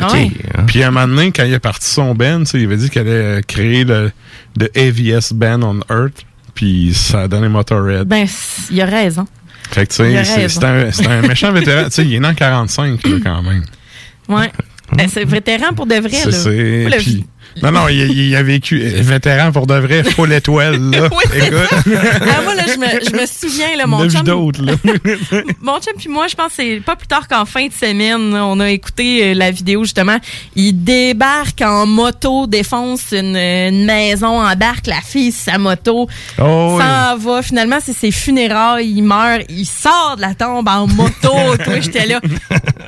Ah ouais. Puis à un moment donné, quand il a parti son band, il avait dit qu'il allait créer le the heaviest band on earth. Puis ça a donné Motorhead. Ben, il a raison. fait que, tu sais, c'est- raison. c'est un, méchant vétéran. Tu sais, il est né en 45, là, quand même. Ouais. Ben, c'est vétéran pour de vrai, là. c'est- puis- non, non, il, il a vécu euh, vétéran pour de vrai, full étoile, là. Oui. Ah, moi, là, je me, je me souviens, là, On mon chum. d'autres, là. Mon chum puis moi, je pense que c'est pas plus tard qu'en fin de semaine, on a écouté euh, la vidéo justement. Il débarque en moto, défonce une, une maison, embarque la fille sa moto, Oh, s'en va. Finalement, c'est ses funérailles, il meurt, il sort de la tombe en moto. Toi, j'étais là.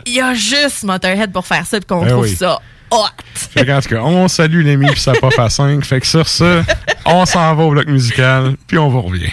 Il y a juste Motorhead pour faire ça, puis qu'on Eh trouve oui. ça hot. Fait qu'en tout cas, on salue Lémi puis sa pop à 5. Fait que sur ça, on s'en va au bloc musical, puis on vous revient.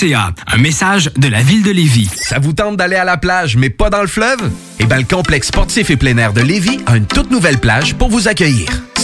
Un message de la ville de Lévis. Ça vous tente d'aller à la plage, mais pas dans le fleuve? Eh bien, le complexe sportif et plein air de Lévis a une toute nouvelle plage pour vous accueillir.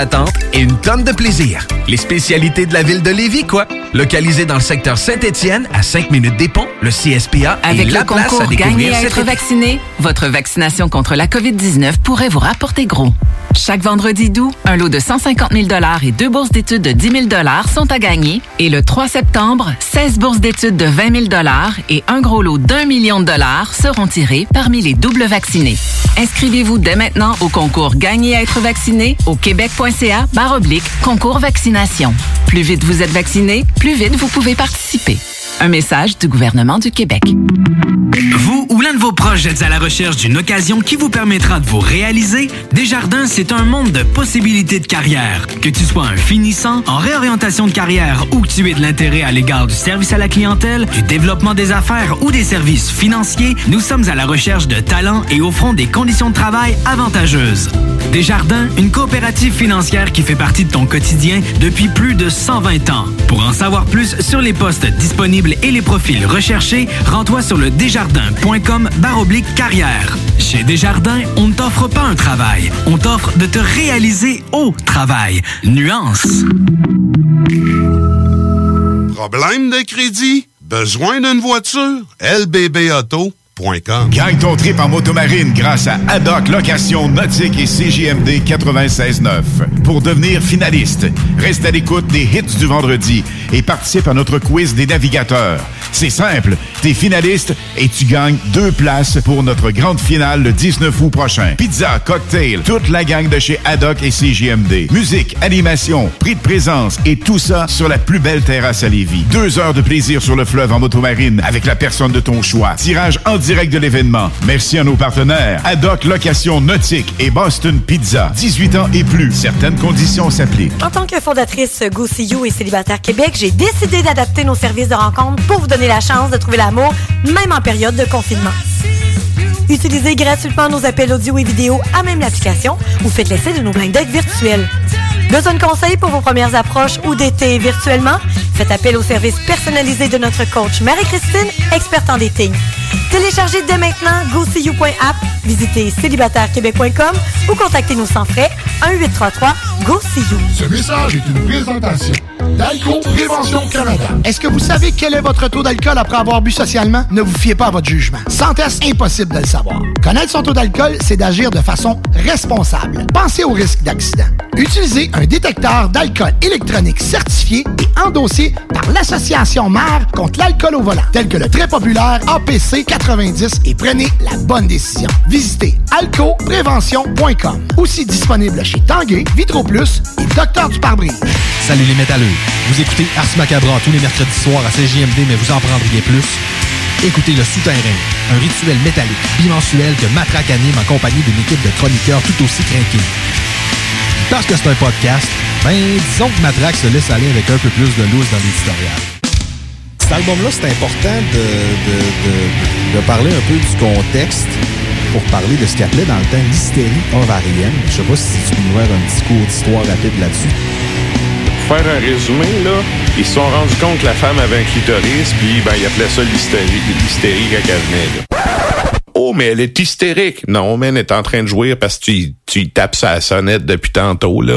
d'attente et une tonne de plaisir. Les spécialités de la ville de Lévis, quoi. Localisé dans le secteur Saint-Étienne, à 5 minutes des ponts, le CSPA Avec est le la place à concours découvrir Gagner à être vacciné, votre vaccination contre la COVID-19 pourrait vous rapporter gros. Chaque vendredi d'août, un lot de 150 000 et deux bourses d'études de 10 000 sont à gagner. Et le 3 septembre, 16 bourses d'études de 20 000 et un gros lot d'un million de dollars seront tirés parmi les doubles vaccinés. Inscrivez-vous dès maintenant au concours Gagner à être vacciné au québec.ca barre oblique concours vaccination. Plus vite vous êtes vacciné, plus vite vous pouvez participer. Un message du gouvernement du Québec. Vous ou l'un de vos proches êtes à la recherche d'une occasion qui vous permettra de vous réaliser? Desjardins, c'est un monde de possibilités de carrière. Que tu sois un finissant, en réorientation de carrière ou que tu aies de l'intérêt à l'égard du service à la clientèle, du développement des affaires ou des services financiers, nous sommes à la recherche de talents et offrons des conditions de travail avantageuses. Desjardins, une coopérative financière qui fait partie de ton quotidien depuis plus de 120 ans. Pour en savoir plus sur les postes disponibles et les profils recherchés, rends-toi sur le desjardins.com baroblique carrière. Chez Desjardins, on ne t'offre pas un travail, on t'offre de te réaliser au travail. Nuance. Problème de crédit? Besoin d'une voiture? Gagne ton trip en motomarine grâce à Haddock Location Nautique et CJMD 96.9. Pour devenir finaliste, reste à l'écoute des hits du vendredi et participe à notre quiz des navigateurs. C'est simple. T'es finaliste et tu gagnes deux places pour notre grande finale le 19 août prochain. Pizza, cocktail, toute la gang de chez Haddock et CJMD. Musique, animation, prix de présence et tout ça sur la plus belle terrasse à Lévis. Deux heures de plaisir sur le fleuve en motomarine avec la personne de ton choix. Tirage de l'événement. Merci à nos partenaires. Haddock Location Nautique et Boston Pizza. 18 ans et plus. Certaines conditions s'appliquent. En tant que fondatrice Go See You et Célibataire Québec, j'ai décidé d'adapter nos services de rencontre pour vous donner la chance de trouver l'amour, même en période de confinement. Utilisez gratuitement nos appels audio et vidéo à même l'application ou faites l'essai de nos blind dates virtuels. Besoin de conseils pour vos premières approches ou d'été virtuellement? Faites appel au service personnalisé de notre coach Marie-Christine, experte en dating. Téléchargez dès maintenant GoSeeYou.app, visitez célibatairequebec.com ou contactez-nous sans frais 1-833-GO-SEE-YOU. Ce message est une présentation d'Alco Prévention Canada. Est-ce que vous savez quel est votre taux d'alcool après avoir bu socialement? Ne vous fiez pas à votre jugement. Sans test, impossible de le savoir. Connaître son taux d'alcool, c'est d'agir de façon responsable. Pensez au risque d'accident. Utilisez un détecteur d'alcool électronique certifié et endossé par l'Association mère contre l'alcool au volant, tel que le très populaire APC 90 et prenez la bonne décision. Visitez alcoprévention.com. Aussi disponible chez Tanguay, Vitro Plus et Docteur du pare-brise. Salut les métalleux. Vous écoutez Ars Macabra tous les mercredis soirs à CJMD, mais vous en prendriez plus? Écoutez Le Souterrain, un rituel métallique bimensuel que Matraque anime en compagnie d'une équipe de chroniqueurs tout aussi craqués. Parce que c'est un podcast, ben disons que Matraque se laisse aller avec un peu plus de loose dans l'éditorial. Cet album-là, c'est important de, de, parler un peu du contexte pour parler de ce qu'il appelait dans le temps l'hystérie ovarienne. Je sais pas si tu peux nous faire un petit cours d'histoire rapide là-dessus. Pour faire un résumé, là, ils se sont rendus compte que la femme avait un clitoris, puis ben, ils appelaient ça l'hystérie, l'hystérie quand elle venait. là. Oh, mais elle est hystérique. Non, mais elle est en train de jouir parce que tu, tu tapes sa sonnette depuis tantôt, là.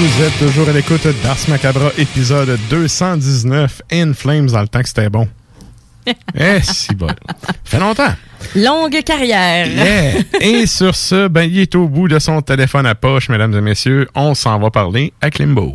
Vous êtes toujours à l'écoute d'Ars Macabra, épisode 219, In Flames, dans le temps que c'était bon. Eh, si bon. Fait longtemps. Longue carrière. Yeah. Et sur ce, ben, il est au bout de son téléphone à poche, mesdames et messieurs. On s'en va parler à Klimbo.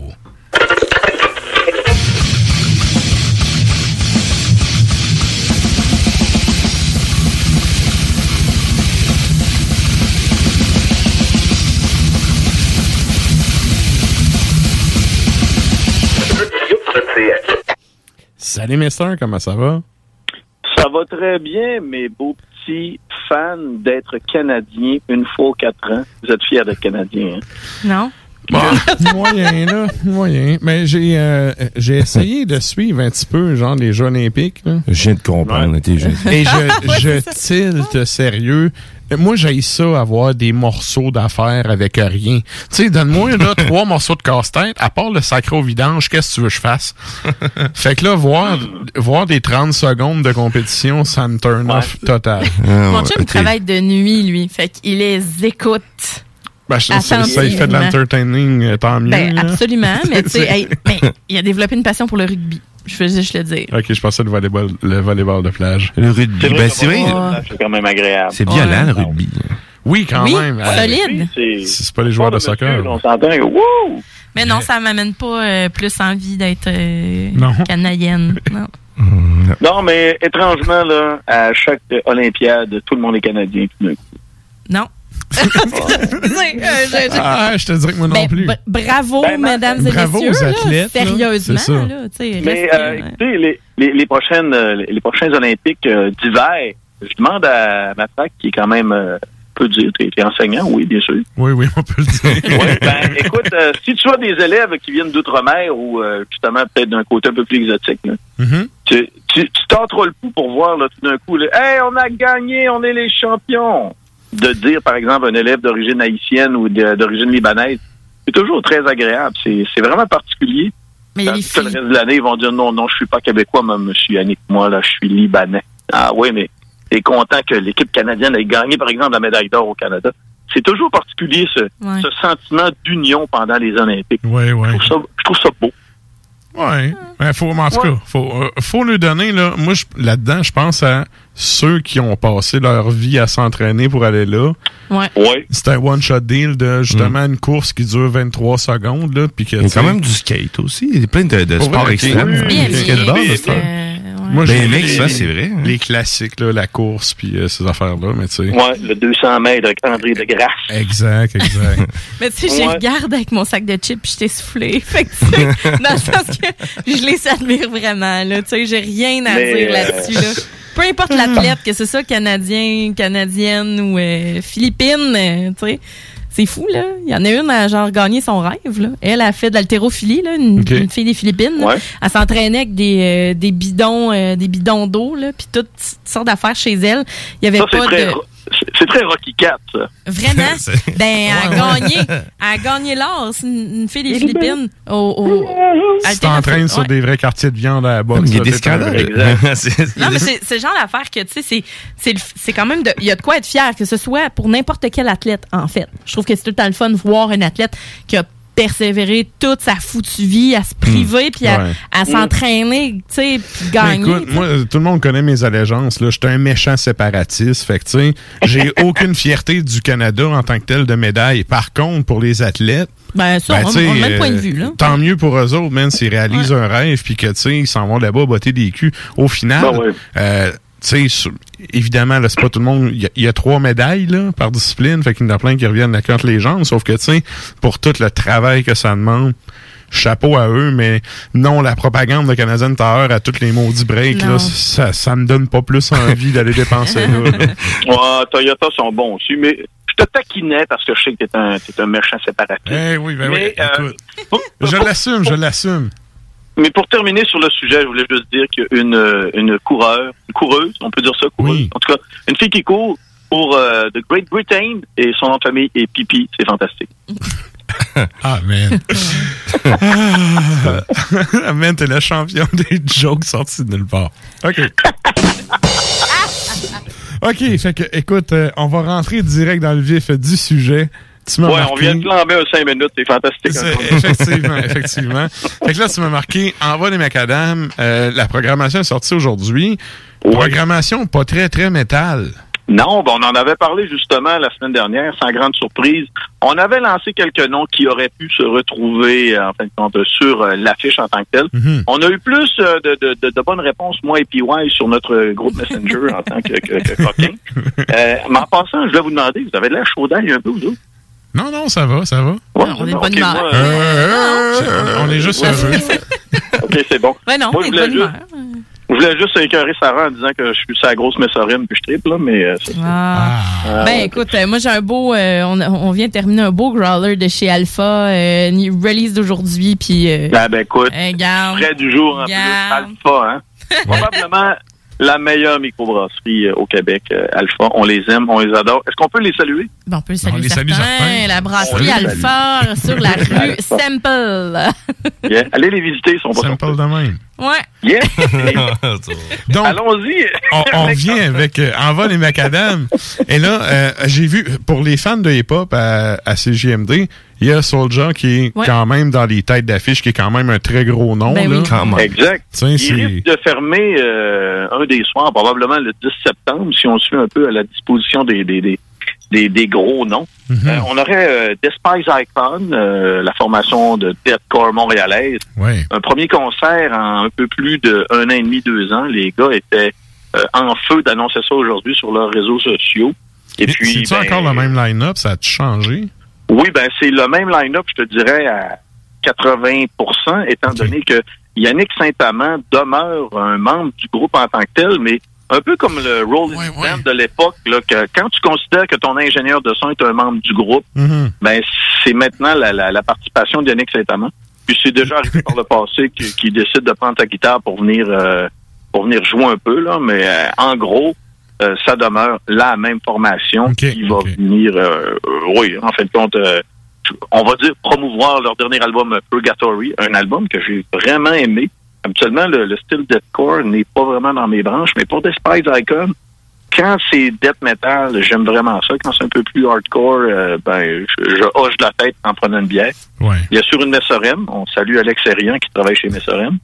Salut, Mister, comment ça va? Ça va très bien, mes beaux petits fans d'être Canadiens une fois aux quatre ans. Vous êtes fiers d'être Canadiens, hein? Non? Bon, moyen, là, moyen. Mais j'ai euh, j'ai essayé de suivre un petit peu, genre, les Jeux olympiques. Là. Je viens de comprendre. t'es jeune. Et je, je tilte sérieux. Moi, j'ai ça avoir des morceaux d'affaires avec rien. Tu sais, donne-moi là trois morceaux de casse-tête, à part le sacré au vidange, qu'est-ce que tu veux que je fasse? fait que là, voir, voir des 30 secondes de compétition, ça me turn off total. Mon chum, il travaille de nuit, lui. Fait qu'il les écoute. Ben, je- ça, ça, il fait de l'entertaining, euh, tant mieux. Ben, absolument. Mais tu sais, hey, mais il a développé une passion pour le rugby. Je veux juste le dire. Ok, je pensais le volleyball, le volleyball de plage. Le rugby, C'est vrai, ben le c'est vrai. volleyball, C'est quand même agréable. C'est violent, le rugby. Oui, quand Oui, même. Solide. C'est C'est pas les joueurs de soccer. on s'entend! Mais non, ça m'amène pas euh, plus envie d'être euh, Non. canadienne. Non. Non, mais étrangement, là, à chaque Olympiade, tout le monde est Canadien tout d'un coup. Non. Ah, je te dirais que moi non Ben, plus. bravo, Ben, mesdames et bravo messieurs. aux athlètes, là, sérieusement, là, Mais restez, euh, écoutez, les, les, les prochaines euh, les prochains Olympiques euh, d'hiver, je demande à ma fac qui est quand même euh, peut dire, tu es, enseignant, oui, bien sûr. Oui, oui, on peut le dire. Oui, ben, écoute, euh, si tu as des élèves qui viennent d'outre-mer ou euh, justement peut-être d'un côté un peu plus exotique, là, Mhm. tu, tu, tu le coup pour voir là, tout d'un coup, là, hey, on a gagné, on est les champions. De dire, par exemple, un élève d'origine haïtienne ou d'origine libanaise, c'est toujours très agréable. C'est c'est vraiment particulier. Mais les que le reste de l'année, ils vont dire non, non, je suis pas québécois, moi, monsieur Yannick, moi, là, je suis libanais. Ah oui, mais t'es content que l'équipe canadienne ait gagné, par exemple, la médaille d'or au Canada. C'est toujours particulier, ce, Ouais. ce sentiment d'union pendant les Olympiques. Oui, oui. Je trouve ça, je trouve ça beau. Ouais. Ben, faut, en tout cas, faut, euh, faut lui donner, là. Moi, je- là-dedans, je pense à ceux qui ont passé leur vie à s'entraîner pour aller là. Ouais. C'est un one-shot deal de justement une course qui dure 23 secondes, là. Puis que, Il y a quand même du skate aussi. Il y a plein de, de sports extrêmes. Du Bien, Moi, Ben, j'ai mec, les- ça, c'est vrai. hein. Les classiques, là, la course, puis euh, ces affaires-là, mais tu sais. Ouais, le 200 mètres avec André de Grasse. Exact, exact. Mais tu sais, je Ouais. regarde avec mon sac de chips puis je t'ai soufflé. Fait que, tu sais, dans le sens que je les admire vraiment, là. Tu sais, j'ai rien à Mais, dire euh, là-dessus, là. Peu importe l'athlète, que c'est ça, canadien, canadienne ou euh, philippine, euh, tu sais. C'est fou, là. Il y en a une à genre gagner son rêve, là. Elle a fait de l'haltérophilie, là, une, fille des Philippines. Ouais. Elle s'entraînait avec des, euh, des bidons, euh, des bidons d'eau, là, puis toutes sortes d'affaires chez elle. Il y avait Ça, pas de. C'est- très Rocky Cat, ça. Vraiment? C'est- ben, elle a Ouais, gagné. ouais. Elle a gagné l'or. C'est une, une fille des Philippines. Au, au, Tu t'entraînes sur Ouais. des vrais quartiers de viande à la boxe. Il y a des scandales. Non, mais c'est genre d'affaire que, tu sais, c'est- c'est le- c'est quand même de. Il y a de quoi être fier, que ce soit pour n'importe quel athlète, en fait. Je trouve que c'est tout le temps le fun de voir un athlète qui a persévéré toute sa foutue vie à se priver puis à, Ouais. à s'entraîner, tu sais, puis gagner. écoute, moi, tout le monde connaît mes allégeances. Là. J'étais un méchant séparatiste. Fait que, tu sais, j'ai aucune fierté du Canada en tant que tel de médaille. Par contre, pour les athlètes, Ben, ça, on- tu sais, on a le même point de euh, vue, là. Tant mieux pour eux autres, man, s'ils réalisent un rêve, puis que, tu sais, ils s'en vont là-bas botter des culs. Au final, Ben ouais. euh, tu sais, évidemment, là, c'est pas tout le monde. Il y a- il y, a trois médailles, là, par discipline. Fait qu'il y en a plein qui reviennent la contre les jambes. Sauf que, tu sais, pour tout le travail que ça demande, chapeau à eux, mais non, la propagande de Canadian Tower à tous les maudits breaks, là, ça, ça me donne pas plus envie d'aller dépenser là. là. Ouais, Toyota sont bons aussi, mais je te taquinais parce que je sais que t'es un, t'es un méchant séparatiste. Eh oui, ben mais, oui, euh, pour- Je l'assume, je l'assume. Mais pour terminer sur le sujet, je voulais juste dire qu'il y a une, euh, une coureur, une coureuse, on peut dire ça, coureuse. En tout cas, une fille qui court pour euh, The Great Britain et son nom de famille est Pipi. C'est fantastique. Ah, man. ah, man, t'es le champion des jokes sortis de nulle part. OK. OK, fait que, écoute, euh, on va rentrer direct dans le vif du sujet. Tu m'as Ouais, marqué... on vient de flamber un 5 minutes, c'est fantastique. Effectivement, effectivement. Fait que là, tu m'as marqué Envoi des macadam. Euh, la programmation est sortie aujourd'hui. Programmation pas très, très métal. Non, ben, on en avait parlé justement la semaine dernière, sans grande surprise. On avait lancé quelques noms qui auraient pu se retrouver euh, en fin de compte sur euh, l'affiche en tant que telle. Mhm. On a eu plus euh, de, de, bonnes réponses, moi et PY, sur notre groupe Messenger en tant que, que, que coquin. Euh, mais en passant, je vais vous demander, vous avez de l'air chaud d'ail un peu, vous autres? Non, non, ça va, ça va. on est de bonne ok, humeur. moi, Euh, on est juste Ouais. heureux. OK, c'est bon. Ouais, non, Moi, on je est de voulais bonne juste- humeur. Je voulais juste écœurer Sarah en disant que je suis sa grosse messorine puis je triple, là, mais euh. Ah. Ah, ben ouais. écoute, euh, moi j'ai un beau, euh, on, on vient de terminer un beau growler de chez Alpha, euh, release d'aujourd'hui, puis. Euh, Ah, ben écoute, euh, frais du jour en plus, Alpha, hein? Probablement la meilleure microbrasserie euh, au Québec, euh, Alpha. On les aime, on les adore. Est-ce qu'on peut les saluer? Bon, on peut le saluer les salue certains. certains. La On brasserie les. Alpha sur la rue. Sample. Yeah. Allez les visiter, ils sont pas Simple de même. Ouais. Yeah. Donc, Allons-y. on, on vient avec euh, Envol et Macadam. Et là, euh, j'ai vu, pour les fans de hip-hop à, à CJMD, il y a Soulja qui est Ouais. quand même dans les têtes d'affiche, qui est quand même un très gros nom. Ben là. oui. Exact. Tiens, Il c'est- risque de fermer euh, un des soirs, probablement le 10 septembre, si on suit un peu à la disposition des, des, des, des, des gros noms. Mhm. Euh, on aurait euh, Despise Icon, euh, la formation de Deathcore montréalaise. Ouais. Un premier concert en un peu plus de un an et demi, deux ans. Les gars étaient euh, en feu d'annoncer ça aujourd'hui sur leurs réseaux sociaux. Et puis, C'est-tu ben, encore le même line-up? Ça a-tu changé? oui, ben c'est le même line-up, je te dirais, à 80% étant donné que Yannick Saint-Amand demeure un membre du groupe en tant que tel, mais un peu comme le Rolling Band de l'époque, là, que quand tu considères que ton ingénieur de son est un membre du groupe, Mhm. ben c'est maintenant la, la, la participation d'Yannick Saint-Amand. Puis c'est déjà arrivé par le passé qu'il décide de prendre sa guitare pour venir euh, pour venir jouer un peu, là, mais euh, en gros, euh, ça demeure la même formation qui va venir, oui, en fin de compte, on va dire promouvoir leur dernier album Purgatory, un album que j'ai vraiment aimé. Habituellement, le, le style deathcore n'est pas vraiment dans mes branches, mais pour Despise Icon, quand c'est death metal, j'aime vraiment ça. Quand c'est un peu plus hardcore, euh, ben, je, je hoche de la tête en prenant une bière. Ouais. Il y a sur une Messorem, on salue Alex Serian qui travaille chez Messorem.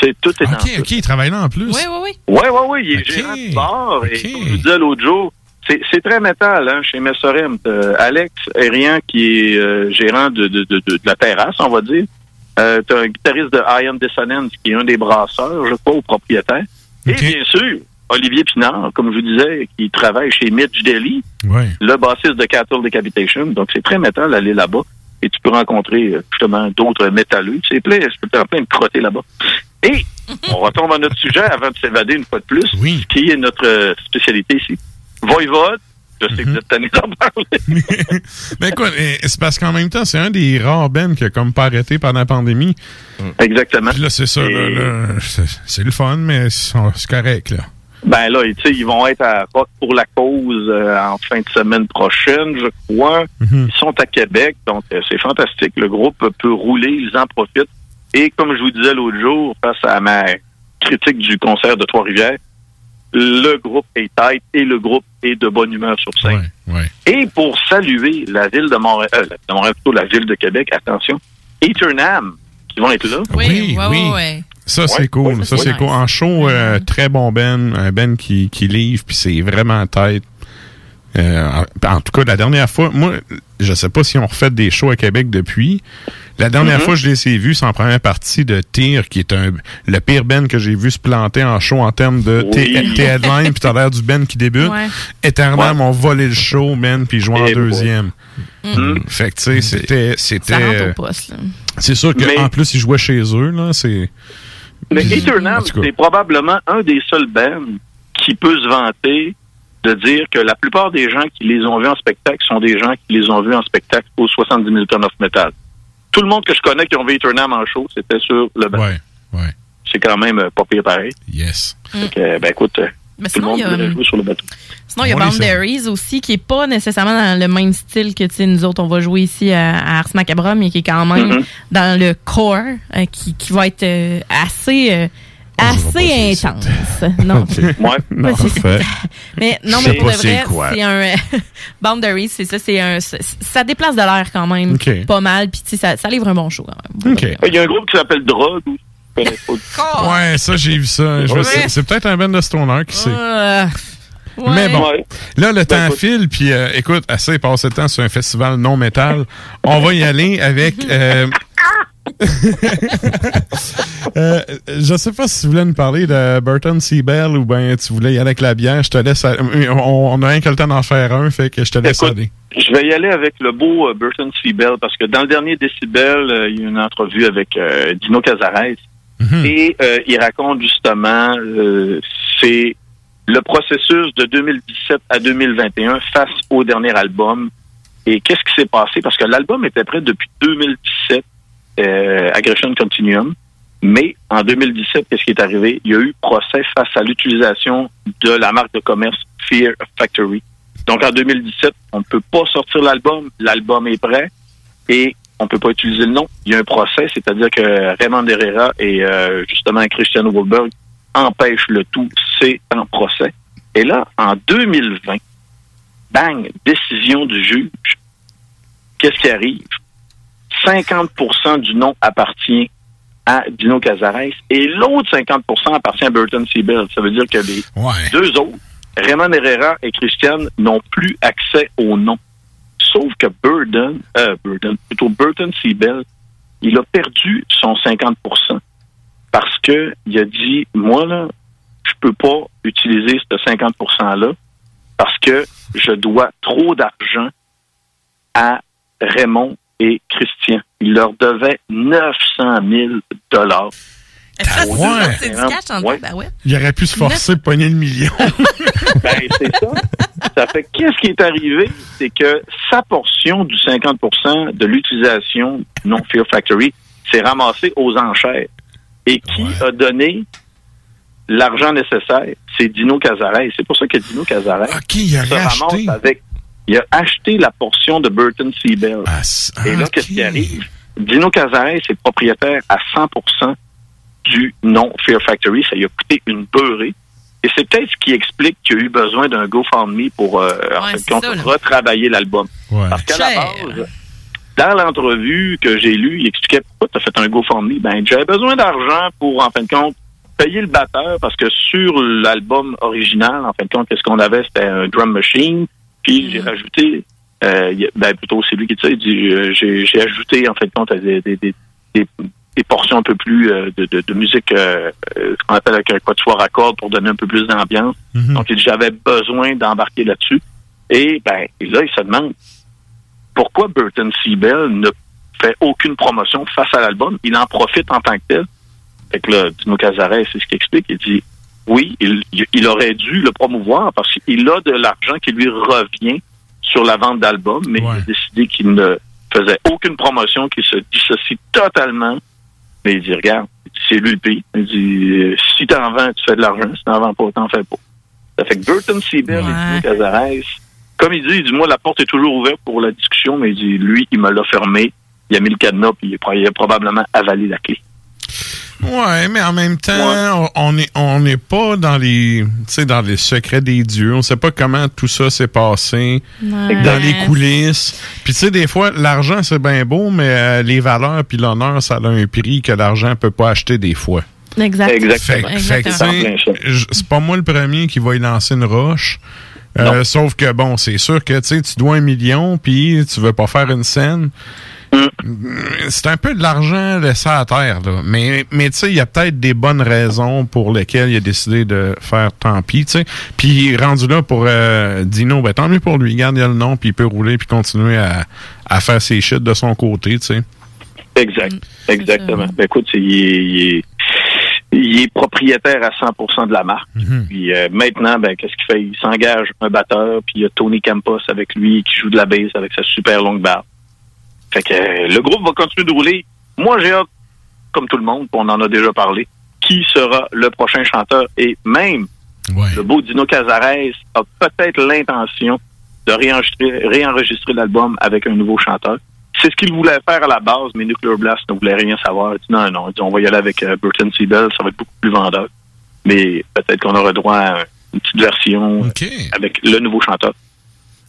Sais, tout est en OK, OK, il travaille là en plus. Oui, oui, oui. Ouais, ouais, ouais, il est gérant du bar. Et comme je vous disais l'autre jour, c'est, très métal, hein, chez Messorem. T'as Alex Herrian, qui est euh, gérant de, de, de, de, de la terrasse, on va dire. Euh, t'as un guitariste de Iron Dissonance, qui est un des brasseurs, je crois, au propriétaire. Et bien sûr, Olivier Pinard, comme je vous disais, qui travaille chez Mitch Daly, Ouais. le bassiste de Cattle Decapitation. Donc, c'est très métal d'aller là-bas. Et tu peux rencontrer, euh, justement, d'autres métalleux. C'est plein, c'est plein, plein de crottés là-bas. Et on retombe à notre sujet avant de s'évader une fois de plus, ce qui est notre euh, spécialité ici. Voivode, je sais que vous êtes tanné d'en parler. Mais écoute, c'est parce qu'en même temps, c'est un des rares bands qui a comme pas arrêté pendant la pandémie. Exactement. Puis là, c'est ça, là, là, c'est- le fun, mais c'est correct, là. Ben là, tu sais, ils vont être à Rock pour la cause euh, en fin de semaine prochaine, je crois. Ils sont à Québec, donc euh, c'est fantastique. Le groupe peut rouler, ils en profitent. Et comme je vous disais l'autre jour, face à ma critique du concert de Trois-Rivières, le groupe est tight et le groupe est de bonne humeur sur scène. Et pour saluer la ville de Montréal, euh, de Montréal plutôt la ville de Québec, attention, Eternam, qui vont être là. Oui, oui. Ça, c'est cool. ouais, ça, c'est cool. En show, euh, très bon Ben. Un Ben qui, qui livre, puis c'est vraiment en tête. Euh, en, en tout cas, la dernière fois, moi, je sais pas si on refait des shows à Québec depuis. La dernière Mhm. fois, je les ai vus, c'est en première partie de Tyr, qui est un, le pire Ben que j'ai vu se planter en show en termes de T- Oui. T-headline, puis t'as l'air du Ben qui débute. Ouais. Eternam ont volé le show, Ben, puis joué en Eh deuxième. Mhm. Fait que, tu sais, c'était, c'est sûr que, Mais- en plus, ils jouaient chez eux, là, c'est, Mais cas. c'est probablement un des seuls bands qui peut se vanter de dire que la plupart des gens qui les ont vus en spectacle sont des gens qui les ont vus en spectacle au 70 000 tonnes of metal. Tout le monde que je connais qui ont vu Eternam en show, c'était sur le band. Ouais, ouais. C'est quand même euh, pas pire pareil. Yes. Fait que, ben écoute, euh, Mais tout le sinon, monde il y a, voudrait jouer sur le bateau. Sinon, il y a. Boundaries aussi, qui est pas nécessairement dans le même style que nous autres, on va jouer ici à, à Ars Macabra, mais qui est quand même Mhm. dans le core, euh, qui, qui va être euh, assez, euh, assez intense. Non. Ouais. Mais c'est- Mais non, mais pour le vrai, c'est un Boundaries, c'est ça, c'est un ça déplace de l'air quand même pas mal, puis tu sais, ça, ça livre un bon show quand même. Il y a un groupe qui s'appelle Drogue. Ouais, ça, j'ai vu ça. Ouais. c'est- peut-être un band de stoner qui sait. Euh, Mais bon, Ouais. là, le temps file, puis euh, écoute, assez passé de temps sur un festival non métal. On va y aller avec... euh, euh, je sais pas si tu voulais nous parler de Burton Seabell ou ben tu voulais y aller avec la bière. Je te laisse... aller- On, on a rien que le temps d'en faire un, fait que je te laisse Écoute, aller. Je vais y aller avec le beau euh, Burton Seabell parce que dans le dernier Décibel, euh, il y a une entrevue avec euh, Dino Cazares et euh, il raconte justement euh, c'est le processus de 2017 à 2021 face au dernier album et qu'est-ce qui s'est passé? Parce que l'album était prêt depuis 2017 euh, Aggression Continuum mais en 2017 qu'est-ce qui est arrivé? Il y a eu procès face à l'utilisation de la marque de commerce Fear Factory donc en 2017, on ne peut pas sortir l'album. L'album est prêt et on peut pas utiliser le nom. Il y a un procès, c'est-à-dire que Raymond Herrera et euh, justement Christian Wolberg empêchent le tout. C'est en procès. Et là, en 2020, bang, décision du juge. Qu'est-ce qui arrive? 50% du nom appartient à Dino Cazares et l'autre 50% appartient à Burton Seabell. Ça veut dire que les deux autres, Raymond Herrera et Christian, n'ont plus accès au nom. Sauf que Burden, euh, Burden, plutôt Burton Seabell, il a perdu son 50% parce que il a dit, moi, là, je peux pas utiliser ce 50 %-là parce que je dois trop d'argent à Raymond et Christian. Il leur devait 900 000 dollars. Ça, Ouais. C'est du cash en Ouais. ben ouais. Il aurait pu se forcer de pogner le million. Ben, c'est ça. Ça fait que qu'est-ce qui est arrivé? C'est que sa portion du 50% de l'utilisation non Fear Factory s'est ramassée aux enchères. Et qui a donné l'argent nécessaire? C'est Dino Cazares. C'est pour ça que Dino Cazares il a se ramasse avec. Il a acheté la portion de Burton Seabell. Ah, Et là, qu'est-ce qui arrive? Dino Cazares est propriétaire à 100% du non Fear Factory. Ça lui a coûté une beurrée. Et c'est peut-être ce qui explique qu'il y a eu besoin d'un GoFundMe pour euh, en Ouais, fait, c'est compte, ça, là. retravailler l'album. Ouais. Parce qu'à la base, dans l'entrevue que j'ai lue, il expliquait pourquoi tu as fait un GoFundMe. Ben, j'avais besoin d'argent pour, en fin de compte, payer le batteur parce que sur l'album original, en fin de compte, qu'est-ce qu'on avait? C'était un drum machine. Puis j'ai rajouté, euh, ben plutôt c'est lui qui dit ça, il dit euh, j'ai j'ai ajouté en fin de compte des, des, des, portions un peu plus euh, de, de, de musique, euh, ce qu'on appelle avec un quatuor à cordes pour donner un peu plus d'ambiance. Donc il dit, j'avais besoin d'embarquer là-dessus. Et ben et là, il se demande pourquoi Burton Seabell ne fait aucune promotion face à l'album? Il en profite en tant que tel. Fait que là, Dino Cazares, c'est ce qu'il explique. Il dit oui, il, il aurait dû le promouvoir parce qu'il a de l'argent qui lui revient sur la vente d'albums, mais il a décidé qu'il ne faisait aucune promotion, qu'il se dissocie totalement. Mais il dit, regarde, c'est lui le pays. Il dit, euh, si t'en vends, tu fais de l'argent. Si t'en vends pas, t'en fais pas. Ça fait que Burton Seabell et Dino Cazares, comme il dit, il dit, moi, la porte est toujours ouverte pour la discussion, mais il dit, lui, il me l'a fermé. Il a mis le cadenas, puis il a probablement avalé la clé. Ouais, mais en même temps, on- on n'est on pas dans les, dans les secrets des dieux. On sait pas comment tout ça s'est passé Ouais. dans les coulisses. Puis tu sais, des fois, l'argent c'est bien beau, mais euh, les valeurs puis l'honneur, ça a un prix que l'argent peut pas acheter des fois. Exact. Fait, que- fait que, tu sais, je- c'est pas moi le premier qui va y lancer une roche. Euh, sauf que bon, c'est sûr que tu sais, tu dois un million puis tu veux pas faire une scène. C'est un peu de l'argent laissé à terre, là. Mais, mais tu sais, il y a peut-être des bonnes raisons pour lesquelles il a décidé de faire tant pis, tu sais. Puis rendu là pour euh, Dino, ben tant mieux pour lui. Garde il a le nom, puis il peut rouler puis continuer à, à faire ses shit de son côté, tu sais. Exact. Exactement. Ben, écoute, il est, il est- il est propriétaire à 100% de la marque. Puis euh, maintenant, ben, qu'est-ce qu'il fait? Il s'engage un batteur, puis il y a Tony Campos avec lui qui joue de la basse avec sa super longue barbe. Fait que euh, le groupe va continuer de rouler. Moi, j'ai hâte, comme tout le monde, on en a déjà parlé, qui sera le prochain chanteur. Et même le beau Dino Cazares a peut-être l'intention de réenregistrer, réenregistrer l'album avec un nouveau chanteur. C'est ce qu'il voulait faire à la base, mais Nuclear Blast ne voulait rien savoir. Il dit non, non, il dit, on va y aller avec euh, Burton Seabell, ça va être beaucoup plus vendeur. Mais peut-être qu'on aura droit à une petite version avec le nouveau chanteur.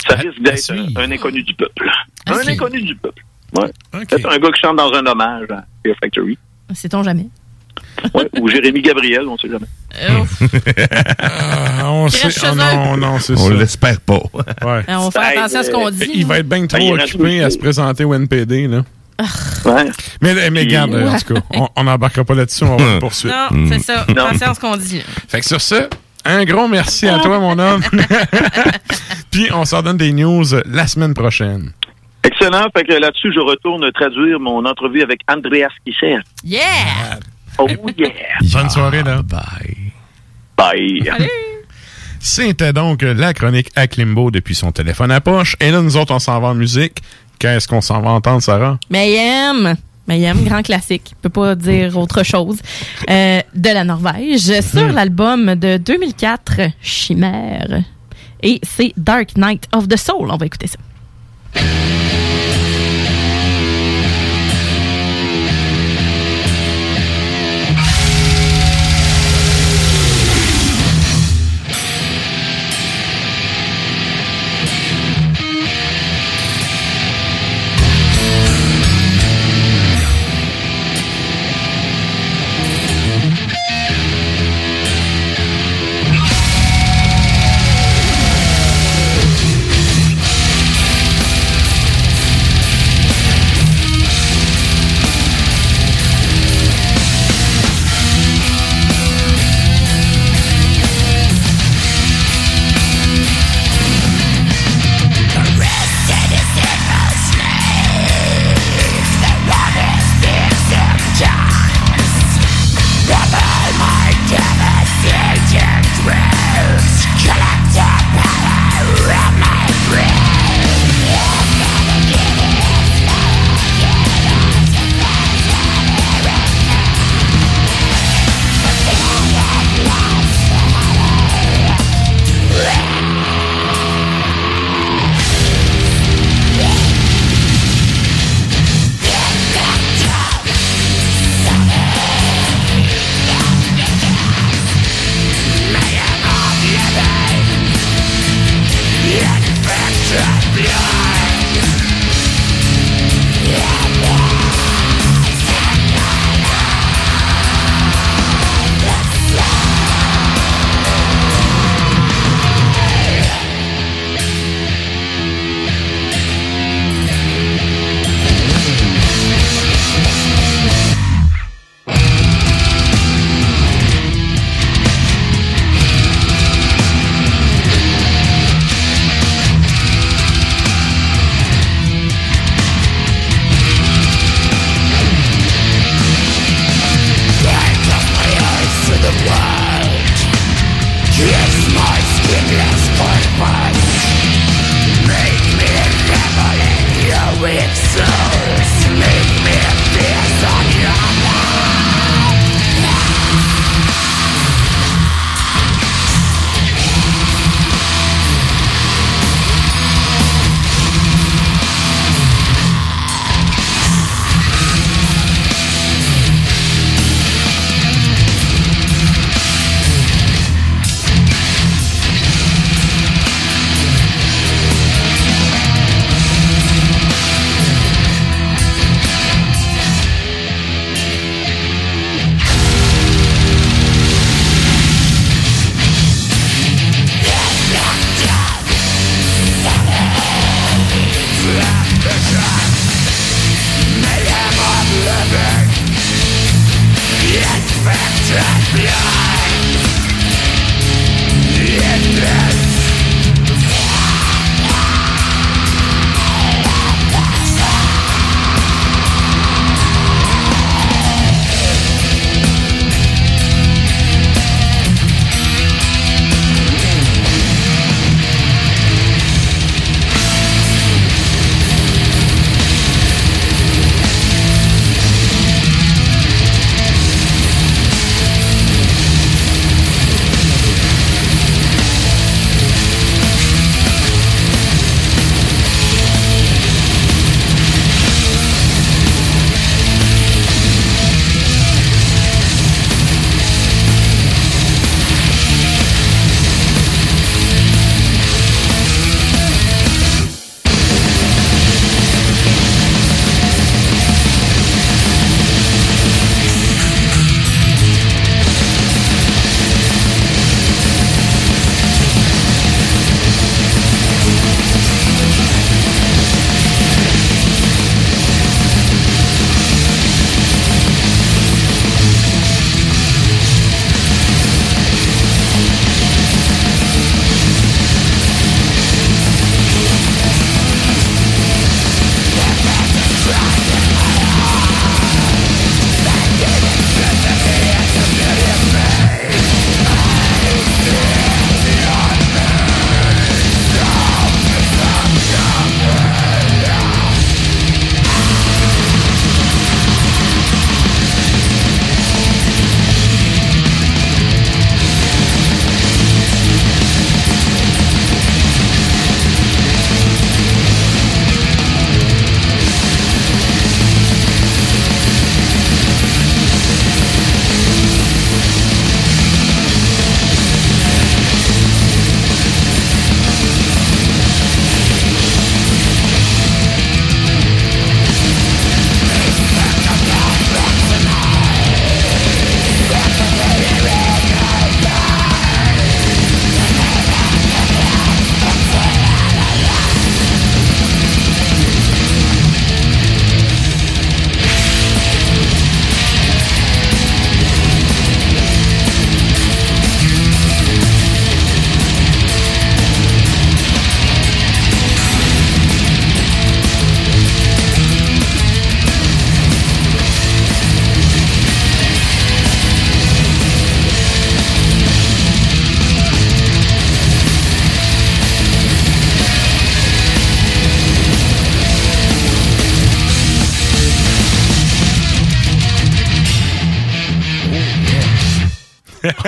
Ça risque d'être un, un inconnu du peuple. Un inconnu du peuple. Ouais. Peut-être un gars qui chante dans un hommage à Fear Factory. Sait-on jamais? Ouais, ou Jérémy Gabriel, on sait jamais. Ah, on sait, ah non, non, c'est ça. On l'espère pas. Ouais. Euh, on fait attention à ce qu'on dit. Il va être bien Ah, trop occupé à se présenter au NPD, là. Ouais. Mais, mais garde, euh, en tout cas, on- n'embarquera pas là-dessus, on va le poursuivre. Non, c'est ça. Attention à ce qu'on dit. Fait que sur ce, un gros merci à toi, mon homme. Puis on s'en donne des news la semaine prochaine. Excellent. Fait que là-dessus, je retourne traduire mon entrevue avec Andreas Kisser. Yeah! Oh yeah! Bonne soirée, là. Bye. Bye. C'était donc la chronique à Klimbo depuis son téléphone à poche. Et là, nous autres, on s'en va en musique. Qu'est-ce qu'on s'en va entendre, Sarah? Mayhem. Mayhem, grand classique. Peut pas dire autre chose. Euh, de la Norvège, sur l'album de 2004, Chimère. Et c'est Dark Knight of the Soul. On va écouter ça.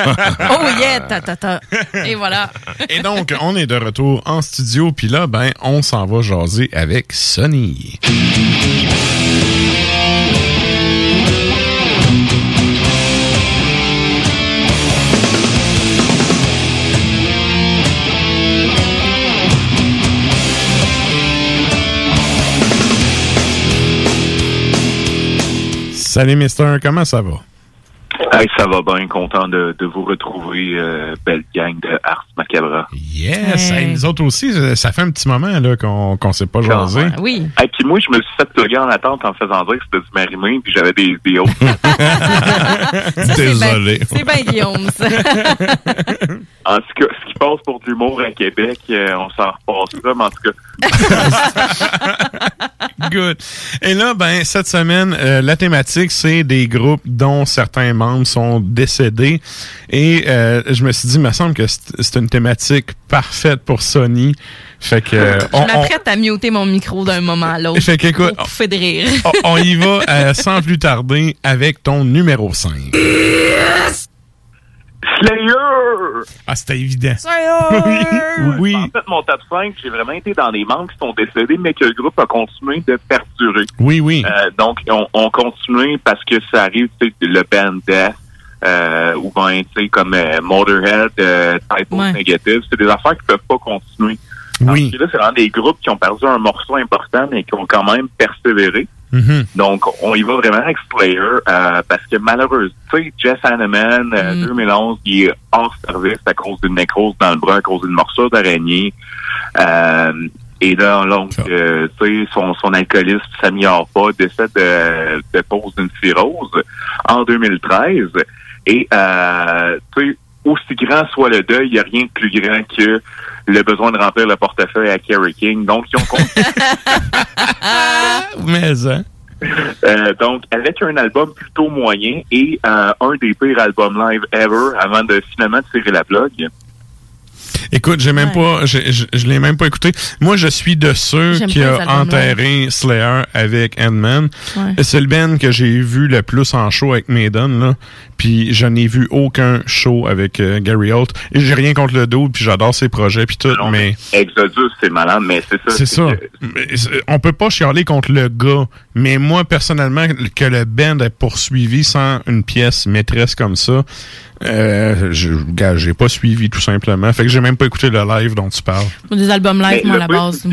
oh yeah, ta ta ta. Et voilà. Et donc, on est de retour en studio, puis là, ben, on s'en va jaser avec Sony. Salut, Mister, comment ça va? Hey, ça va bien, content de, de vous retrouver, euh, belle gang de Ars Macabra. Yes! Hey, nous autres aussi, ça- ça fait un petit moment là, qu'on qu'on s'est pas jasé. Oui. Et puis moi, je me suis fait plugger en attente en faisant dire que c'était du marimé, puis j'avais des, des autres. Désolé. C'est bien Guillaume, ça. en tout cas, ce qui passe pour de l'humour à Québec, euh, on s'en repassera, mais en tout cas, Good. Et là, ben, cette semaine, euh, la thématique, c'est des groupes dont certains membres sont décédés. Et euh, je me suis dit, il me semble que c'est une thématique parfaite pour Sony. Fait que... euh, on- Je on- m'apprête à muter mon micro d'un moment à l'autre. Fait qu'écoute, Pour pouffer de rire. on, on y va euh, sans plus tarder avec ton numéro 5. Slayer! Ah, c'était évident. oui. Oui. En fait, mon top 5, j'ai vraiment été dans des membres qui sont décédés, mais que le groupe a continué de perdurer. Oui, oui. Euh, donc, on, on continue parce que ça arrive, tu sais, le band Death, euh, ou ben, tu sais, comme euh, Motorhead, euh, Ouais. Negative, c'est des affaires qui peuvent pas continuer. Oui. Parce que là, c'est vraiment des groupes qui ont perdu un morceau important, mais qui ont quand même persévéré. Mhm. Donc, on y va vraiment avec Slayer, euh, parce que malheureusement, tu sais, Jess Hanneman, euh, Mm. 2011, il est hors service à cause d'une nécrose dans le bras, à cause d'une morsure d'araignée. Euh, et là, donc, euh, tu sais, son, son alcoolisme s'améliore pas, décède de, de cause d'une cirrhose en 2013. Et, euh, tu sais, aussi grand soit le deuil, il n'y a rien de plus grand que le besoin de remplir le portefeuille à Kerry King. Donc, ils ont compris. Mais, hein? Euh, donc, avec un album plutôt moyen et euh, un des pires albums live ever avant de finalement tirer la plug. Écoute, j'ai même pas, j'ai- je je l'ai même pas écouté. Moi, je suis de ceux J'aime qui a enterré Slayer avec Ant-Man. Ouais. C'est le band que j'ai vu le plus en show avec Maiden, là. Puis je n'ai vu aucun show avec euh, Gary Holt. Et j'ai rien contre le dude, puis j'adore ses projets, puis tout, mais... Exodus, c'est malade, mais c'est ça. C'est ça. On peut pas chialer contre le gars, mais moi, personnellement, que le band ait poursuivi sans une pièce maîtresse comme ça, euh, je- gars, j'ai pas suivi tout simplement. Fait que j'ai même pas écouté le live dont tu parles. Des albums live, Mais moi, à la base.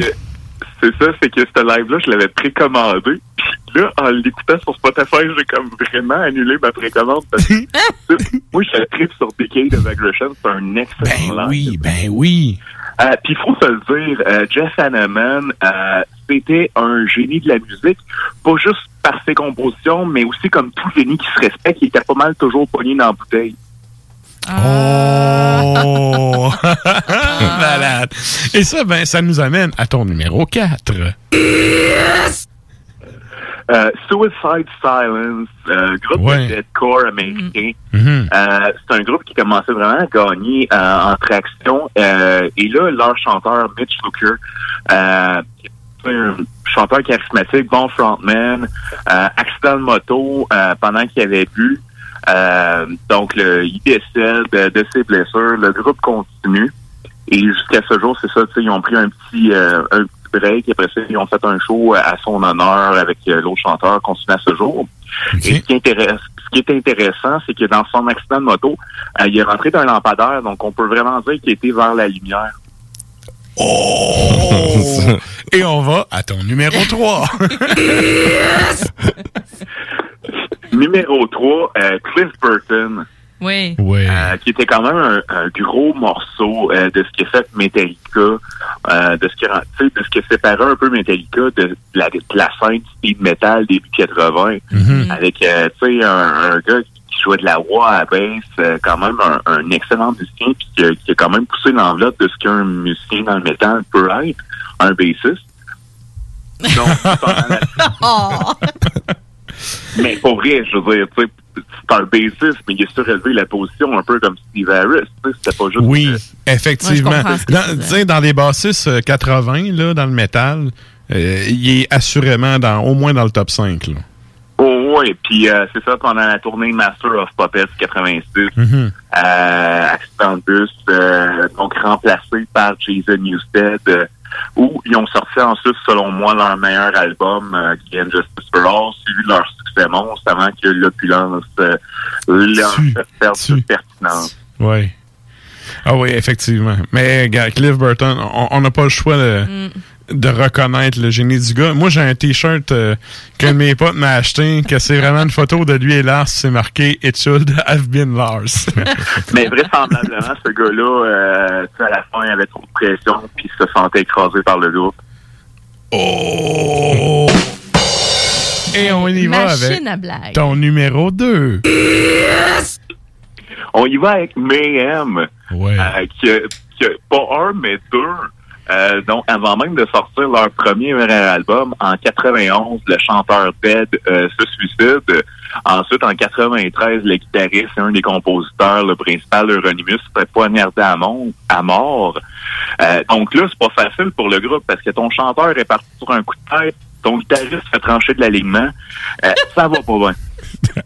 c'est ça, c'est que ce live-là, je l'avais précommandé. Puis là, en l'écoutant sur Spotify, j'ai comme vraiment annulé ma précommande parce que moi, je suis trip sur Decade of Aggression. C'est un excellent live. Oui, ben oui. Euh, Puis il faut se le dire, euh, Jeff Hanneman, euh, c'était un génie de la musique, pas juste par ses compositions, mais aussi comme tout génie qui se respecte, il était pas mal toujours pogné dans la bouteille. Oh! Malade. Et ça, ben, ça nous amène à ton numéro 4. Euh, Suicide Silence, euh, groupe Ouais. de deathcore américain. Mhm. Euh, c'est un groupe qui commençait vraiment à gagner euh, en traction. Euh, et là, leur chanteur, Mitch euh, est un chanteur charismatique, bon frontman, euh, accident de moto euh, pendant qu'il avait bu. Euh, donc, le, il décède de, de ses blessures. Le groupe continue. Et jusqu'à ce jour, c'est ça, tu sais, ils ont pris un petit, euh, un petit break. Et après ça, ils ont fait un show à son honneur avec euh, l'autre chanteur, continue à ce jour. Et ce qui, intéresse, ce qui est intéressant, c'est que dans son accident de moto, euh, il est rentré d'un lampadaire, donc on peut vraiment dire qu'il était vers la lumière. Oh! Et on va à ton numéro 3. Numéro 3, euh, Cliff Burton. Oui. Euh, qui était quand même un, un gros morceau euh, de ce qui a fait Metallica, euh, de ce qui de ce qui a séparé un peu Metallica de la, de la scène speed metal début 80, Mhm. avec euh, tu sais un, un gars qui jouait de la voix à basse, euh, quand même un, un excellent musicien, puis qui, a- qui a quand même poussé l'enveloppe de ce qu'un musicien dans le métal peut être, un bassiste. Donc, pendant la- Oh! mais pour vrai, je veux dire, tu sais, c'est un bassiste, mais il a surélevé la position un peu comme Steve Harris. tu sais, C'était pas juste. Oui, effectivement. Ouais, dans, tu tu sais, dans les bassistes euh, 80, là, dans le métal, euh, il est assurément dans, au moins dans le top 5. Là. Oh, ouais, puis euh, c'est ça pendant la tournée Master of Puppets 86, Mhm. euh, accident de bus, euh, donc remplacé par Jason Newsted, euh, où ils ont sorti ensuite, selon moi, leur meilleur album, euh, qui est Justice for All, suivi de leur succès monstre avant que l'opulence euh, leur fasse perdre de pertinence. Oui. Ah oui, effectivement. Mais gars, Cliff Burton, on on n'a pas le choix de, de reconnaître le génie du gars. Moi, j'ai un T-shirt euh, que mes potes m'ont acheté, que c'est vraiment une photo de lui et Lars, c'est marqué « It should have been Lars Mais vraisemblablement, ce gars-là, euh, tu sais, à la fin, il avait trop de pression, puis il se sentait écrasé par le groupe. Oh! Et on y va Machine avec à blague. ton numéro 2. On y va avec Mayhem, Ouais. euh, pas un, mais deux. Euh, donc, avant même de sortir leur premier album, en 91, le chanteur Ted euh, se suicide. Ensuite, en 93, le guitariste et un des compositeurs, le principal Euronymous, se fait poignarder à. À mort. Euh, donc là, c'est pas facile pour le groupe parce que ton chanteur est parti sur un coup de tête, ton guitariste fait trancher de l'alignement. Euh, ça va pas bien.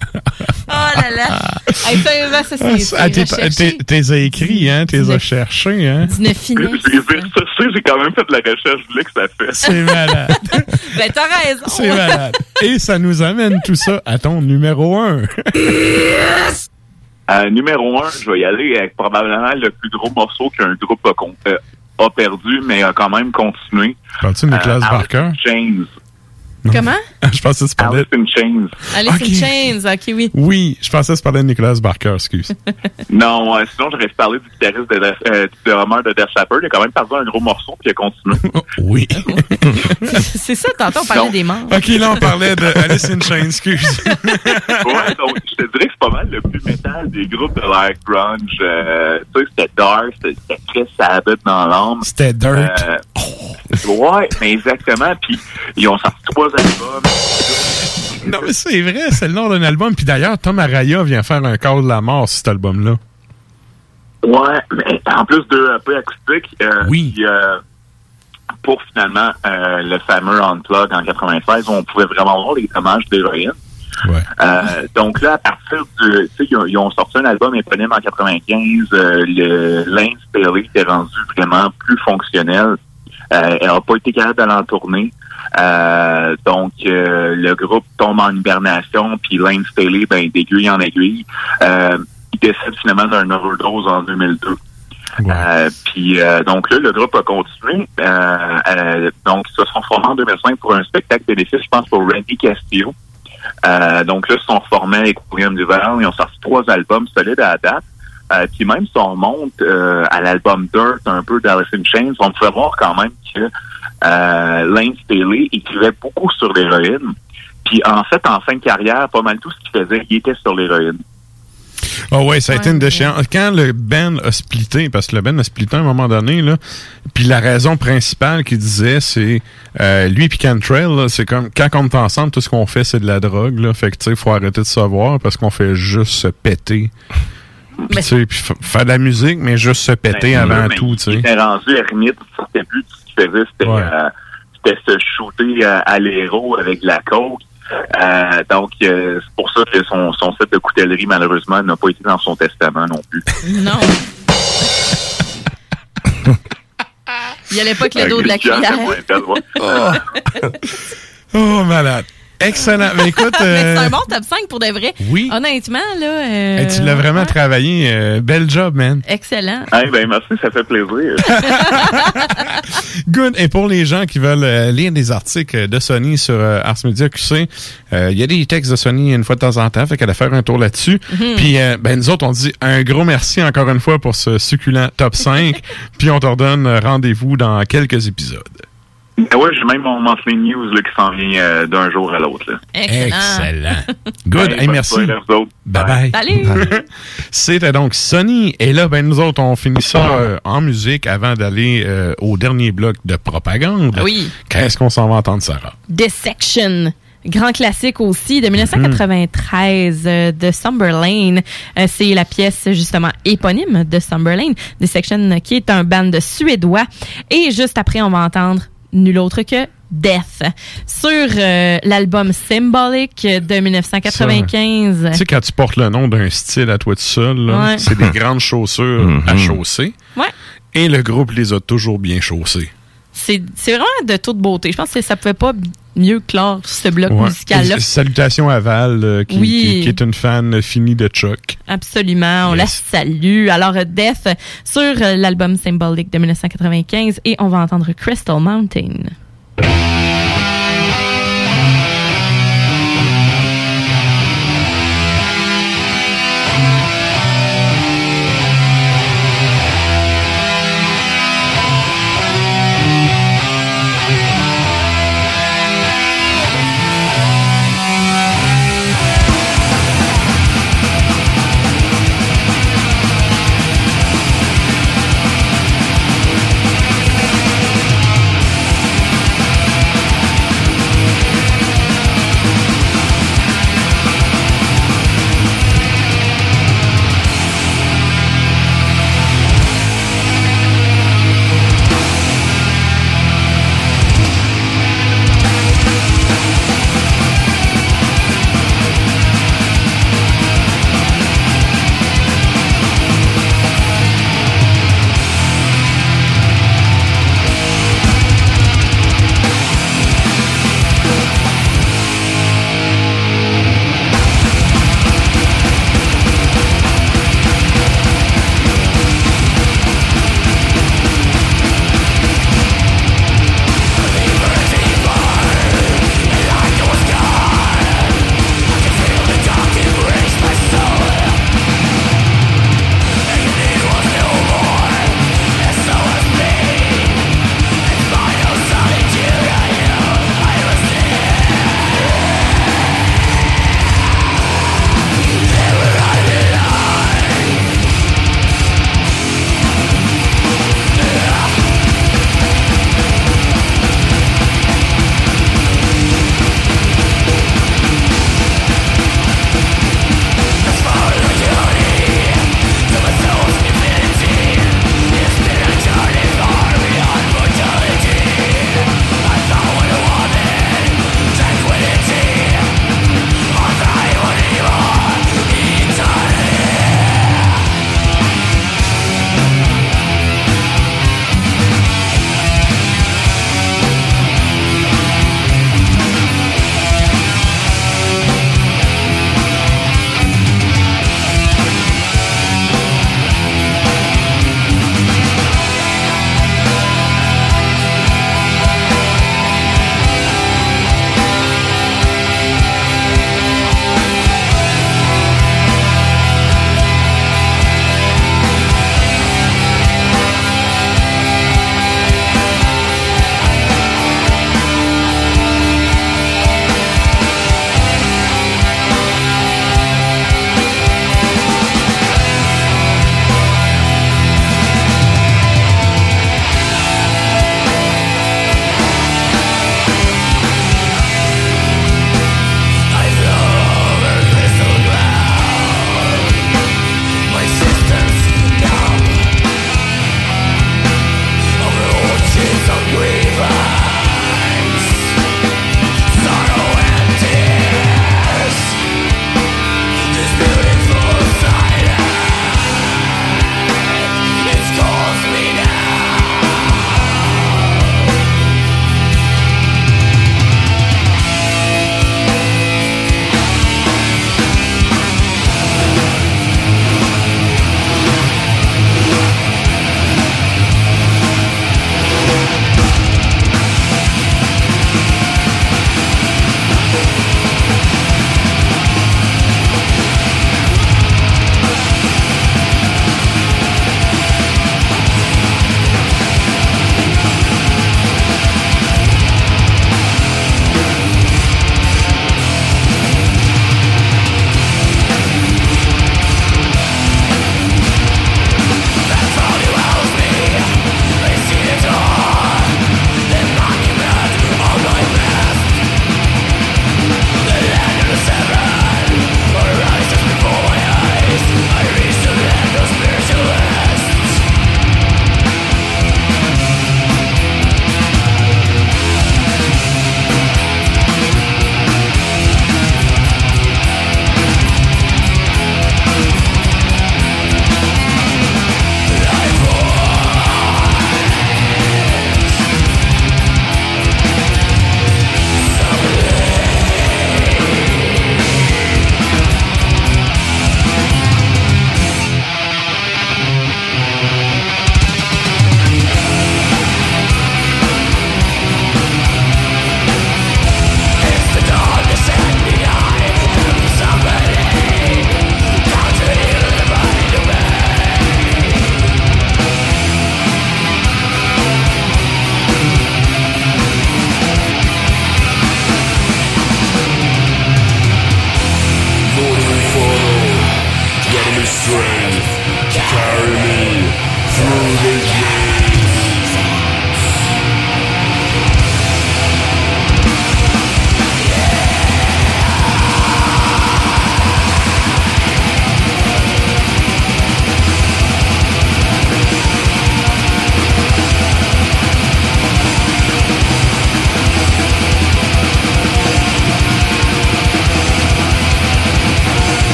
Oh là là! Hey, sérieusement, ça, c'est- Ah, t'es- écrit, hein? T'es cherché, hein? Dîner finesse. J'ai quand même fait de la recherche, je voulais que ça fait. C'est malade. Ben, t'as raison. C'est malade. Et ça nous amène tout ça à ton numéro 1. Euh, numéro un, je vais y aller avec probablement le plus gros morceau qu'un groupe a, euh, a perdu, mais a quand même continué. Parles-tu de Nicholas Euh, Barker? James. Comment? je pensais que tu parlais... Alice in Chains. Alice in Chains, ok, oui. Oui, je pensais que tu parlais de Nicolas Barker, excuse. Non, euh, sinon, j'aurais parlé du guitariste de, euh, du drummer de Def Leppard. Il a quand même perdu un gros morceau, puis il a continué. oui. C'est ça, tantôt, on parlait Non. des membres. OK, là, on parlait de Alice in Chains, excuse. ouais, donc, je te dirais que c'est pas mal le plus métal des groupes de l'air grunge. Euh, tu sais, c'était dark, c'était très Sabbath dans l'âme. C'était dirt. Euh, Ouais, mais exactement. Puis, ils ont sorti trois albums. non, mais c'est vrai, c'est le nom d'un album. Puis d'ailleurs, Tom Araya vient faire un corps de la mort sur cet album-là. Ouais, mais en plus deux EP acoustiques. Euh, oui. pour finalement euh, le fameux Unplug en 96, on pouvait vraiment voir les hommages d'héroïne. Euh, donc là, à partir du... Tu sais, ils, ont- ils ont sorti un album éponyme en 95. euh, le était rendu vraiment plus fonctionnel. Euh, elle n'a pas été capable d'aller en tournée. Euh, donc, euh, le groupe tombe en hibernation, puis Lane Staley, ben, d'aiguille en aiguille, euh, il décède finalement d'un overdose en 2002. Euh, puis euh, donc là, le groupe a continué. Euh, euh, donc, ils se sont formés en 2005 pour un spectacle bénéfice, je pense, pour Randy Castillo. Euh, donc là, ils se sont formés avec William Duval. Ils ont sorti trois albums solides à la date. Euh, puis même si on monte euh, à l'album Dirt un peu d'Alice in Chains, on pouvait voir quand même que euh, Lane Staley écrivait beaucoup sur l'héroïne. Puis en fait, en fin de carrière, pas mal tout ce qu'il faisait, il était sur l'héroïne. Oh ouais, ça a été une déchéance. Quand le band a splitté, parce que le band a splitté à un moment donné, là, puis la raison principale qu'il disait, c'est euh, lui puis Cantrell, c'est comme quand on est ensemble, tout ce qu'on fait, c'est de la drogue. Là, fait que tu sais, faut arrêter de se voir parce qu'on fait juste se péter. Puis, tu sais, faire de la musique, mais juste se péter Ben, avant mais tout, tu Il sais. était rendu ermite, c'était plus tout ce qu'il faisait, c'était euh, c'était se shooter euh, à l'héros avec de la coke. Euh, donc, euh, c'est pour ça que son, son set de coutellerie, malheureusement, n'a pas été dans son testament non plus. Non. Il allait pas avec le dos de la cuillère. Oh, malade. Excellent. Mais écoute, euh, c'est un bon top 5 pour de vrai. Oui. Honnêtement, là. euh, hey, tu l'as vraiment ouais. travaillé. euh, bel job, man. Excellent. Eh ben, merci, ça fait plaisir. Good. Et pour les gens qui veulent euh, lire des articles de Sony sur euh, Ars Media QC, euh, il y a des textes de Sony une fois de temps en temps, fait qu'elle a faire un tour là-dessus. Mhm. Puis, euh, ben, nous autres, on dit un gros merci encore une fois pour ce succulent top 5. Puis, on te redonne euh, rendez-vous dans quelques épisodes. Ben ouais, j'ai même mon monthly news là, qui s'en vient euh, d'un jour à l'autre. Excellent. Good. Hey, merci. soirée à vous autres. Bye bye. Salut. C'était donc Sony. Et là, ben, nous autres, on finit ça euh, en musique avant d'aller euh, au dernier bloc de propagande. Oui. Qu'est-ce qu'on s'en va entendre, Sarah? Dissection. Grand classique aussi de 1993 euh, de Sumberlane. Euh, c'est la pièce justement éponyme de Sumberlane, Dissection, qui est un band suédois. Et juste après, on va entendre nul autre que Death sur euh, l'album Symbolic de 1995. Tu sais, quand tu portes le nom d'un style à toi tout seul, Ouais. c'est des grandes chaussures Mhm. à chausser. Ouais. Et le groupe les a toujours bien chaussés. C'est vraiment de toute beauté. Je pense que ça pouvait pas mieux clore ce bloc Ouais. musical-là. Salutations à Val, euh, qui, Oui. qui- qui est une fan finie de Chuck. Absolument, on la salue. Alors, euh, Death sur euh, l'album Symbolic de 1995 et on va entendre Crystal Mountain.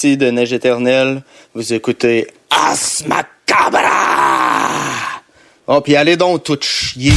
De Neige éternelle. Vous écoutez Asmacabra! Oh, puis allez donc tout chier!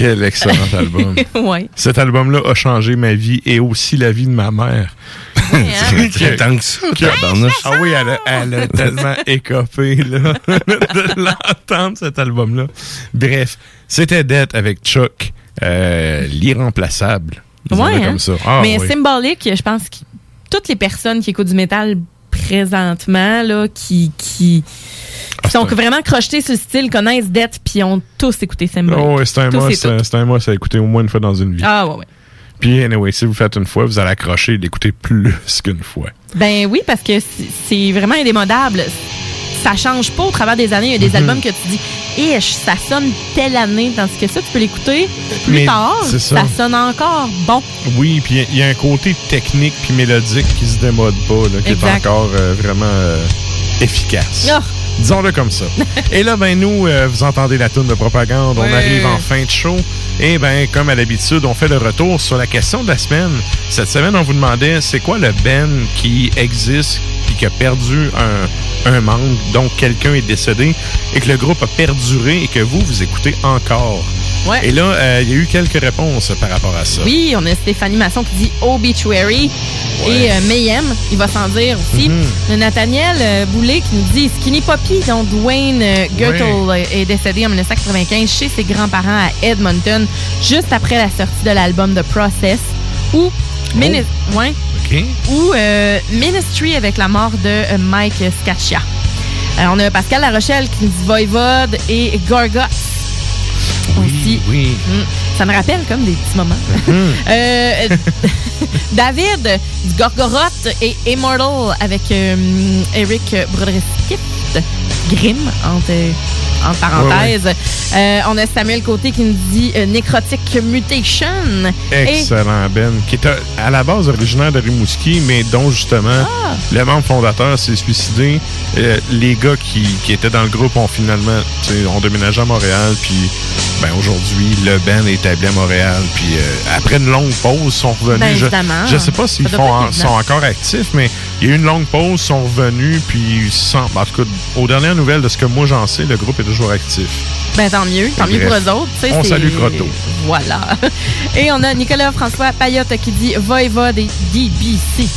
Quel excellent album. ouais. Cet album-là a changé ma vie et aussi la vie de ma mère. Oui, hein? que, ça, Ah oui, elle a, elle a tellement écopé là, de l'entendre, cet album-là. Bref, c'était Dette avec Chuck, euh, l'irremplaçable. Ouais, hein? ah Mais symbolique, je pense que toutes les personnes qui écoutent du métal présentement, là, qui, qui qui sont vraiment crochetées sur le style, connaissent Death, puis ont tous écouté Symbolic. Oh, ouais, c'est un must, un must à écouter au moins une fois dans une vie. Ah, ouais, ouais. Puis, anyway, si vous faites une fois, vous allez accrocher et l'écouter plus qu'une fois. Ben oui, parce que c'est- vraiment indémodable. Ça change pas au travers des années. Il y a des Mhm. albums que tu dis, ish, ça sonne telle année. Tandis que ça, tu peux l'écouter plus Mais tard. ça. Ça. sonne encore bon. Oui, puis il y a un côté technique puis mélodique qui se démode pas, là, qui Exact. est encore euh, vraiment euh, efficace. Ah. Disons-le comme ça. Et là, ben nous, euh, vous entendez la tourne de propagande, on arrive en fin de show. Et ben, comme à l'habitude, on fait le retour sur la question de la semaine. Cette semaine, on vous demandait, c'est quoi le Ben qui existe et qui a perdu un, un membre, donc quelqu'un est décédé, et que le groupe a perduré et que vous, vous écoutez encore. Ouais. Et là, euh, il y a eu quelques réponses par rapport à ça. Oui, on a Stéphanie Masson qui dit Obituary Ouais. et euh, Mayhem, il va s'en dire aussi. Mhm. Nathaniel euh, Boulet qui nous dit Skinny Poppy, dont Dwayne euh, euh, est décédé en 1995 chez ses grands-parents à Edmonton, juste après la sortie de l'album The Process, ou, Mini- ouais, ou euh, Ministry avec la mort de euh, Mike Scaccia. Euh, on a Pascal Larochelle qui nous dit Voivode et Gorgot. aussi. Oui. Mm. Ça me rappelle comme des petits moments. Mhm. Euh, David Gorgoroth et Immortal avec euh, Eric Broderiskift Grimm entre, entre parenthèses. Euh, on a Samuel Côté qui nous dit euh, Necrotic Mutation. Et- Excellent, Ben. Qui est à- à la base originaire de Rimouski, mais dont justement Ah! le membre fondateur s'est suicidé. Euh, les gars qui, qui étaient dans le groupe ont finalement ont déménagé à Montréal. Puis ben, aujourd'hui, le Ben est établi à Montréal. Puis euh, après une longue pause, sont revenus. Ben, je, je sais pas s'ils en- sont encore actifs, mais il y a eu une longue pause, sont revenus. Puis sans, en tout cas, aux dernières nouvelles de ce que moi j'en sais, le groupe est toujours actif. Ben, tant mieux. Tant mieux pour eux autres. On salue Croteau. Voilà. Et on a Nicolas François Payotte qui dit Voivode et DBC.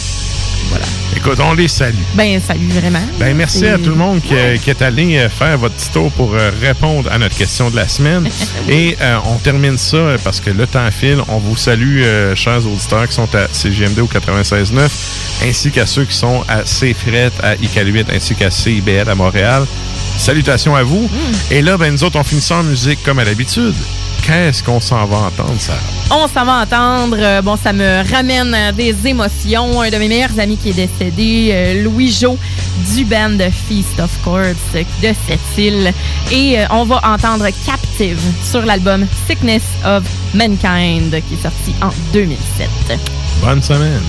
Voilà. Écoute, on les salue. Ben, salut vraiment. Ben, merci à tout le monde qui, qui est allé euh, faire votre petit tour pour euh, répondre à notre question de la semaine. Et euh, on termine ça parce que le temps file. On vous salue, euh, chers auditeurs qui sont à CGMD au 96.9, ainsi qu'à ceux qui sont à CFRET, à ICAL8, ainsi qu'à CIBL à Montréal. Salutations à vous. Et là, ben, nous autres, on finit ça en musique comme à l'habitude. Qu'est-ce qu'on s'en va entendre, ça? On s'en va entendre. euh, bon, ça me ramène à des émotions. Un de mes meilleurs amis qui est décédé, euh, Louis Jo, du band Feast of Chords de cette île. Et euh, on va entendre Captive sur l'album Sickness of Mankind qui est sorti en 2007. Bonne semaine.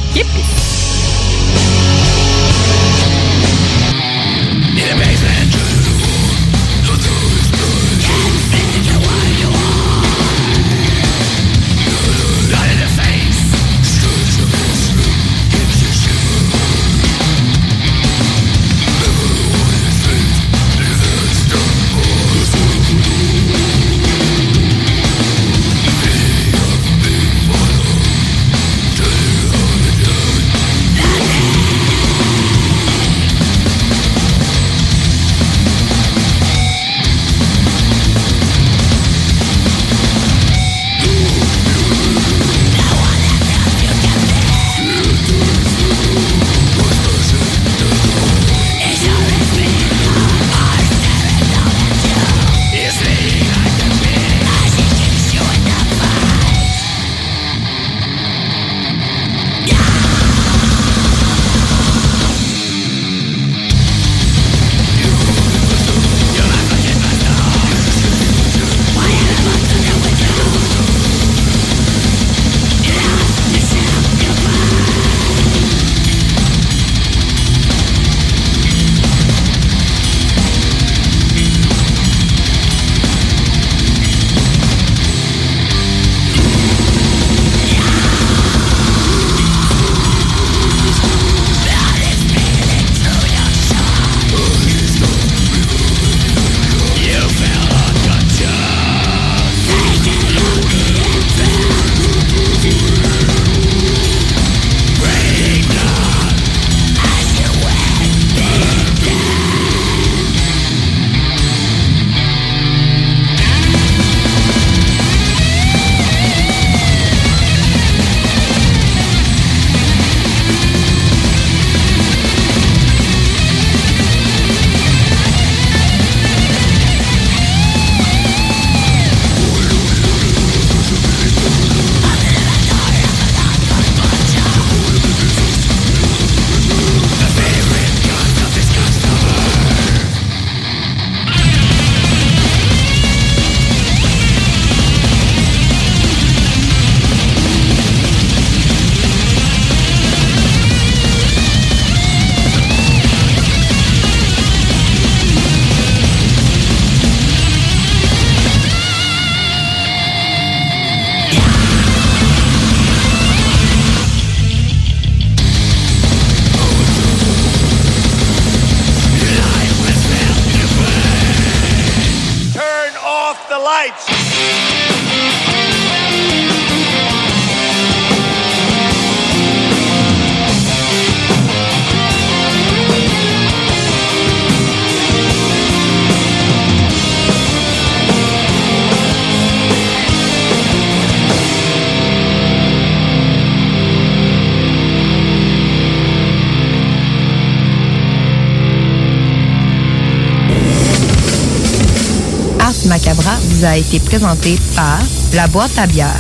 A été présenté par La Boîte à bière,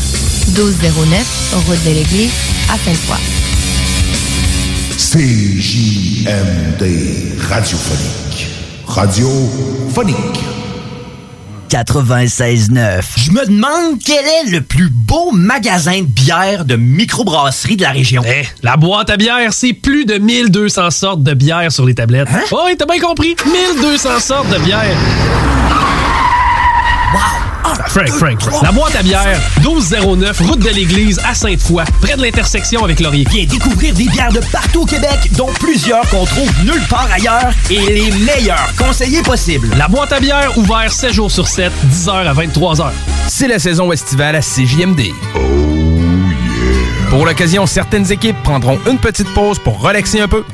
1209, route de l'église, à Sainte-Foy. CJMD radiophonique. Radiophonique. 96.9. Je me demande quel est le plus beau magasin de bière de microbrasserie de la région. Eh, la boîte à bière, c'est plus de 1200 sortes de bière sur les tablettes. Oh, oui, t'as bien compris. 1200 sortes de bière. Frank, Frank, Frank. La boîte à bière, 1209, route de l'église à Sainte-Foy, près de l'intersection avec Laurier. Viens découvrir des bières de partout au Québec, dont plusieurs qu'on trouve nulle part ailleurs et les meilleurs conseillers possibles. La boîte à bière, ouvert 7 jours sur 7, 10h à 23h. C'est la saison estivale à CJMD. Pour l'occasion, certaines équipes prendront une petite pause pour relaxer un peu.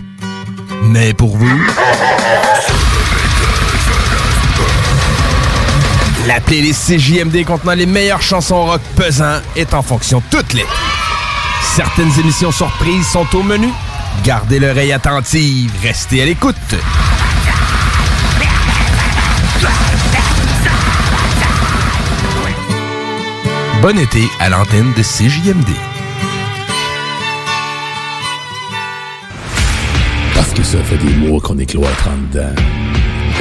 Mais pour vous, la playlist CJMD contenant les meilleures chansons rock pesant est en fonction toute l'été. Certaines émissions surprises sont au menu. Gardez l'oreille attentive, restez à l'écoute. Bon été à l'antenne de CJMD. Parce que ça fait des mois qu'on est cloître en dedans.